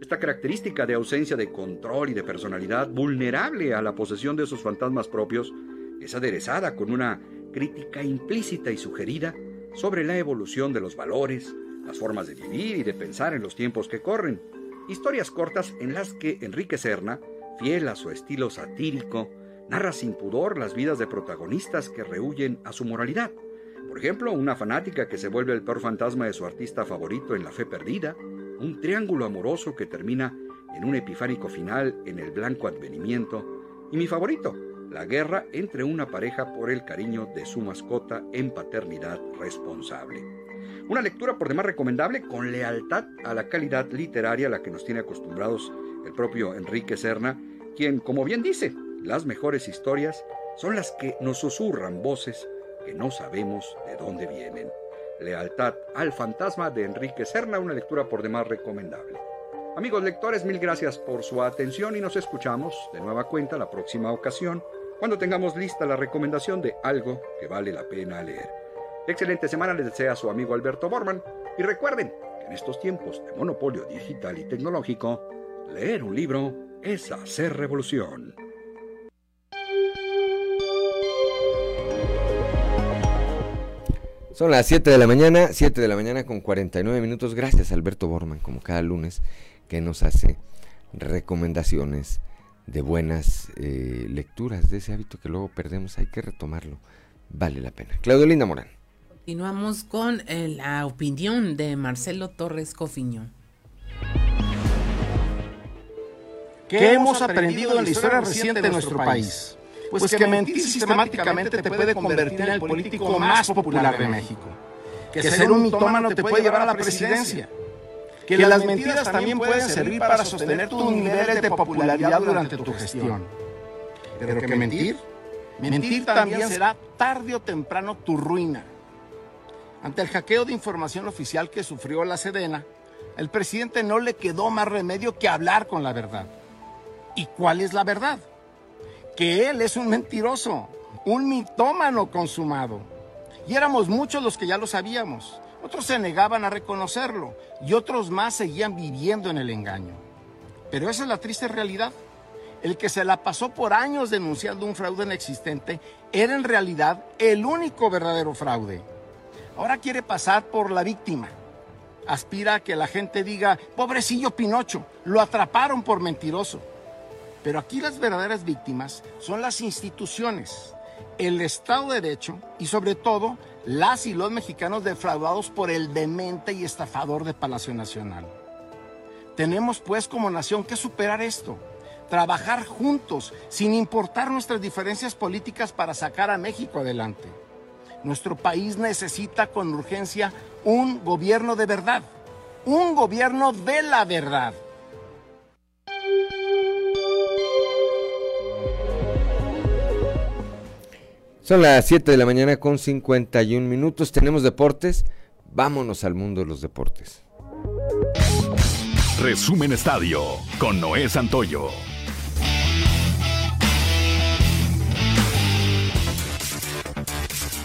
Esta característica de ausencia de control y de personalidad vulnerable a la posesión de sus fantasmas propios es aderezada con una crítica implícita y sugerida sobre la evolución de los valores, las formas de vivir y de pensar en los tiempos que corren. Historias cortas en las que Enrique Serna, fiel a su estilo satírico, narra sin pudor las vidas de protagonistas que rehuyen a su moralidad. Por ejemplo, una fanática que se vuelve el peor fantasma de su artista favorito en La Fe Perdida, un triángulo amoroso que termina en un epifánico final en el blanco advenimiento, y mi favorito, la guerra entre una pareja por el cariño de su mascota en paternidad responsable. Una lectura por demás recomendable con lealtad a la calidad literaria a la que nos tiene acostumbrados el propio Enrique Serna, quien, como bien dice, las mejores historias son las que nos susurran voces que no sabemos de dónde vienen. Lealtad al fantasma de Enrique Serna, una lectura por demás recomendable. Amigos lectores, mil gracias por su atención y nos escuchamos de nueva cuenta la próxima ocasión cuando tengamos lista la recomendación de algo que vale la pena leer. Excelente semana les desea su amigo Alberto Borman y recuerden que en estos tiempos de monopolio digital y tecnológico, leer un libro es hacer revolución. Son las 7 de la mañana, 7 de la mañana con 49 minutos. Gracias Alberto Borman, como cada lunes, que nos hace recomendaciones de buenas eh, lecturas, de ese hábito que luego perdemos, hay que retomarlo, vale la pena. Claudio Linda Morán. Continuamos con eh, la opinión de Marcelo Torres Cofiño. ¿Qué hemos aprendido en la historia reciente de nuestro país? Pues que mentir sistemáticamente te puede convertir en el político más popular de México. Que ser un mitómano te puede llevar a la presidencia que las mentiras también pueden servir para sostener tus niveles de popularidad durante tu gestión. Pero que mentir, mentir también será tarde o temprano tu ruina. Ante el hackeo de información oficial que sufrió la Sedena, el presidente no le quedó más remedio que hablar con la verdad. ¿Y cuál es la verdad? Que él es un mentiroso, un mitómano consumado. Y éramos muchos los que ya lo sabíamos. Otros se negaban a reconocerlo y otros más seguían viviendo en el engaño. Pero esa es la triste realidad. el que se la pasó por años denunciando un fraude inexistente, era en realidad el único verdadero fraude. Ahora quiere pasar por la víctima. Aspira a que la gente diga, pobrecillo Pinocho, lo atraparon por mentiroso. Pero aquí las verdaderas víctimas son las instituciones, el Estado de Derecho y sobre todo las y los mexicanos defraudados por el demente y estafador de Palacio Nacional. Tenemos pues como nación que superar esto, trabajar juntos sin importar nuestras diferencias políticas para sacar a México adelante. Nuestro país necesita con urgencia un gobierno de verdad, un gobierno de la verdad. Son las 7 de la mañana con 51 minutos. Tenemos deportes. Vámonos al mundo de los deportes. Resumen Estadio con Noé Santoyo.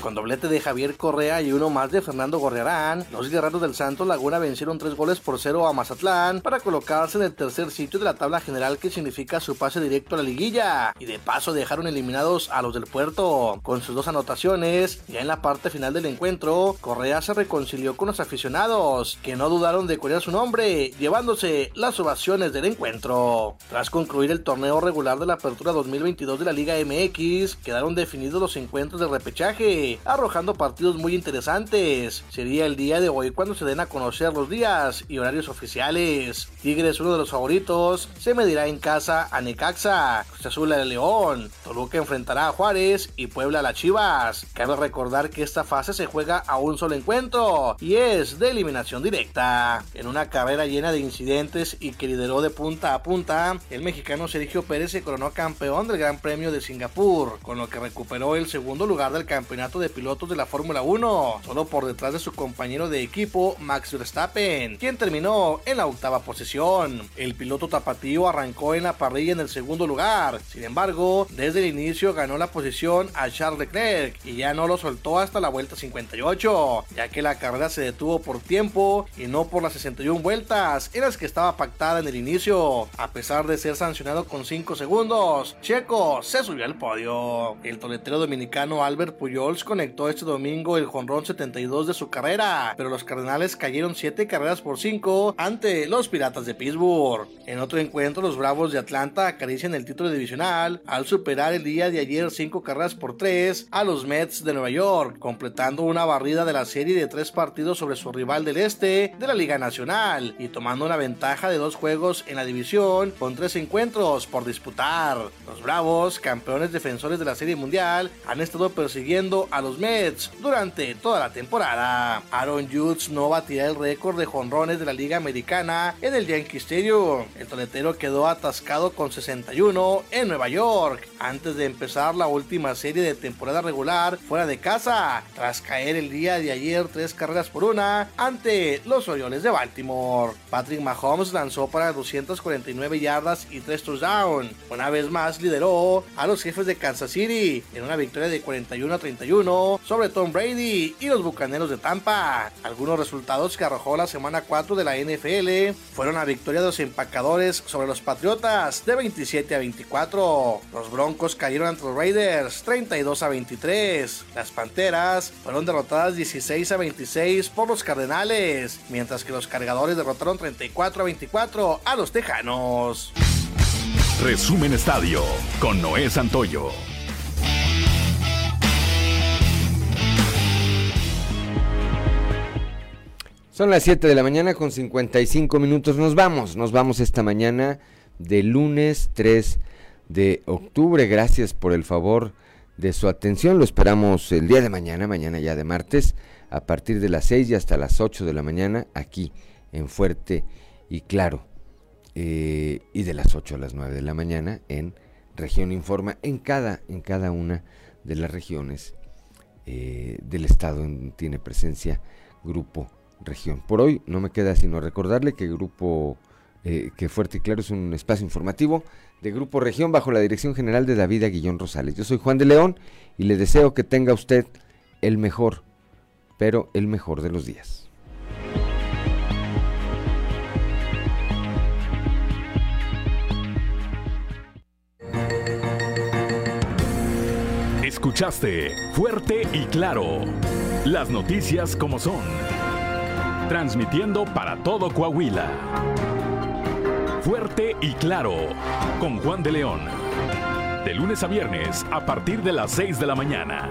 Con doblete de Javier Correa y uno más de Fernando Gorriarán, los guerreros del Santos Laguna vencieron tres goles por cero a Mazatlán para colocarse en el tercer sitio de la tabla general que significa su pase directo a la liguilla. Y de paso dejaron eliminados a los del puerto. Con sus dos anotaciones, ya en la parte final del encuentro, Correa se reconcilió con los aficionados, que no dudaron de corear su nombre, llevándose las ovaciones del encuentro. Tras concluir el torneo regular de la apertura 2022 de la Liga MX, quedaron definidos los encuentros de repechaje arrojando partidos muy interesantes. Sería el día de hoy cuando se den a conocer los días y horarios oficiales. Tigres, uno de los favoritos, se medirá en casa a Necaxa, Cruz Azul León, Toluca enfrentará a Juárez y Puebla a las Chivas. Cabe recordar que esta fase se juega a un solo encuentro y es de eliminación directa. En una carrera llena de incidentes y que lideró de punta a punta, el mexicano Sergio Pérez se coronó campeón del Gran Premio de Singapur, con lo que recuperó el segundo lugar del campeonato de pilotos de la Fórmula 1, solo por detrás de su compañero de equipo Max Verstappen, quien terminó en la octava posición. El piloto tapatío arrancó en la parrilla en el segundo lugar, sin embargo, desde el inicio ganó la posición a Charles Leclerc y ya no lo soltó hasta la vuelta 58, ya que la carrera se detuvo por tiempo y no por las 61 vueltas en las que estaba pactada en el inicio. A pesar de ser sancionado con 5 segundos, Checo se subió al podio. El toletero dominicano Albert Pujols conectó este domingo el jonrón 72 de su carrera, pero los Cardenales cayeron 7 carreras por 5 ante los Piratas de Pittsburgh. En otro encuentro, los Bravos de Atlanta acarician el título divisional al superar el día de ayer 5 carreras por 3 a los Mets de Nueva York, completando una barrida de la serie de 3 partidos sobre su rival del este de la Liga Nacional y tomando una ventaja de dos juegos en la división con 3 encuentros por disputar. Los Bravos, campeones defensores de la Serie Mundial, han estado persiguiendo a los Mets durante toda la temporada. Aaron Judge no batirá el récord de jonrones de la Liga Americana en el Yankee Stadium. El toletero quedó atascado con 61 en Nueva York antes de empezar la última serie de temporada regular fuera de casa, tras caer el día de ayer tres carreras por una ante los Orioles de Baltimore. Patrick Mahomes lanzó para 249 yardas y 3 touchdowns. Una vez más lideró a los jefes de Kansas City en una victoria de 41 a 31 sobre Tom Brady y los Bucaneros de Tampa. Algunos resultados que arrojó la semana 4 de la NFL fueron la victoria de los empacadores sobre los Patriotas de 27 a 24. Los Broncos cayeron ante los Raiders 32 a 23. Las Panteras fueron derrotadas 16 a 26 por los Cardenales, mientras que los Cargadores derrotaron 34 a 24 a los Tejanos. Resumen Estadio con Noé Santoyo. Son las 7 de la mañana con 55 minutos. Nos vamos, nos vamos esta mañana de lunes 3 de octubre. Gracias por el favor de su atención. Lo esperamos el día de mañana, mañana ya de martes, a partir de las 6 y hasta las 8 de la mañana, aquí en Fuerte y Claro. Eh, y de las 8 a las 9 de la mañana en Región Informa, en cada, en cada una de las regiones eh, del estado en, tiene presencia Grupo Región. Por hoy no me queda sino recordarle que Grupo, eh, que Fuerte y Claro es un espacio informativo de Grupo Región bajo la dirección general de David Aguillón Rosales. Yo soy Juan de León y le deseo que tenga usted el mejor, pero el mejor de los días. Escuchaste fuerte y claro las noticias como son, transmitiendo para todo Coahuila. Fuerte y claro con Juan de León. De lunes a viernes a partir de las 6 de la mañana.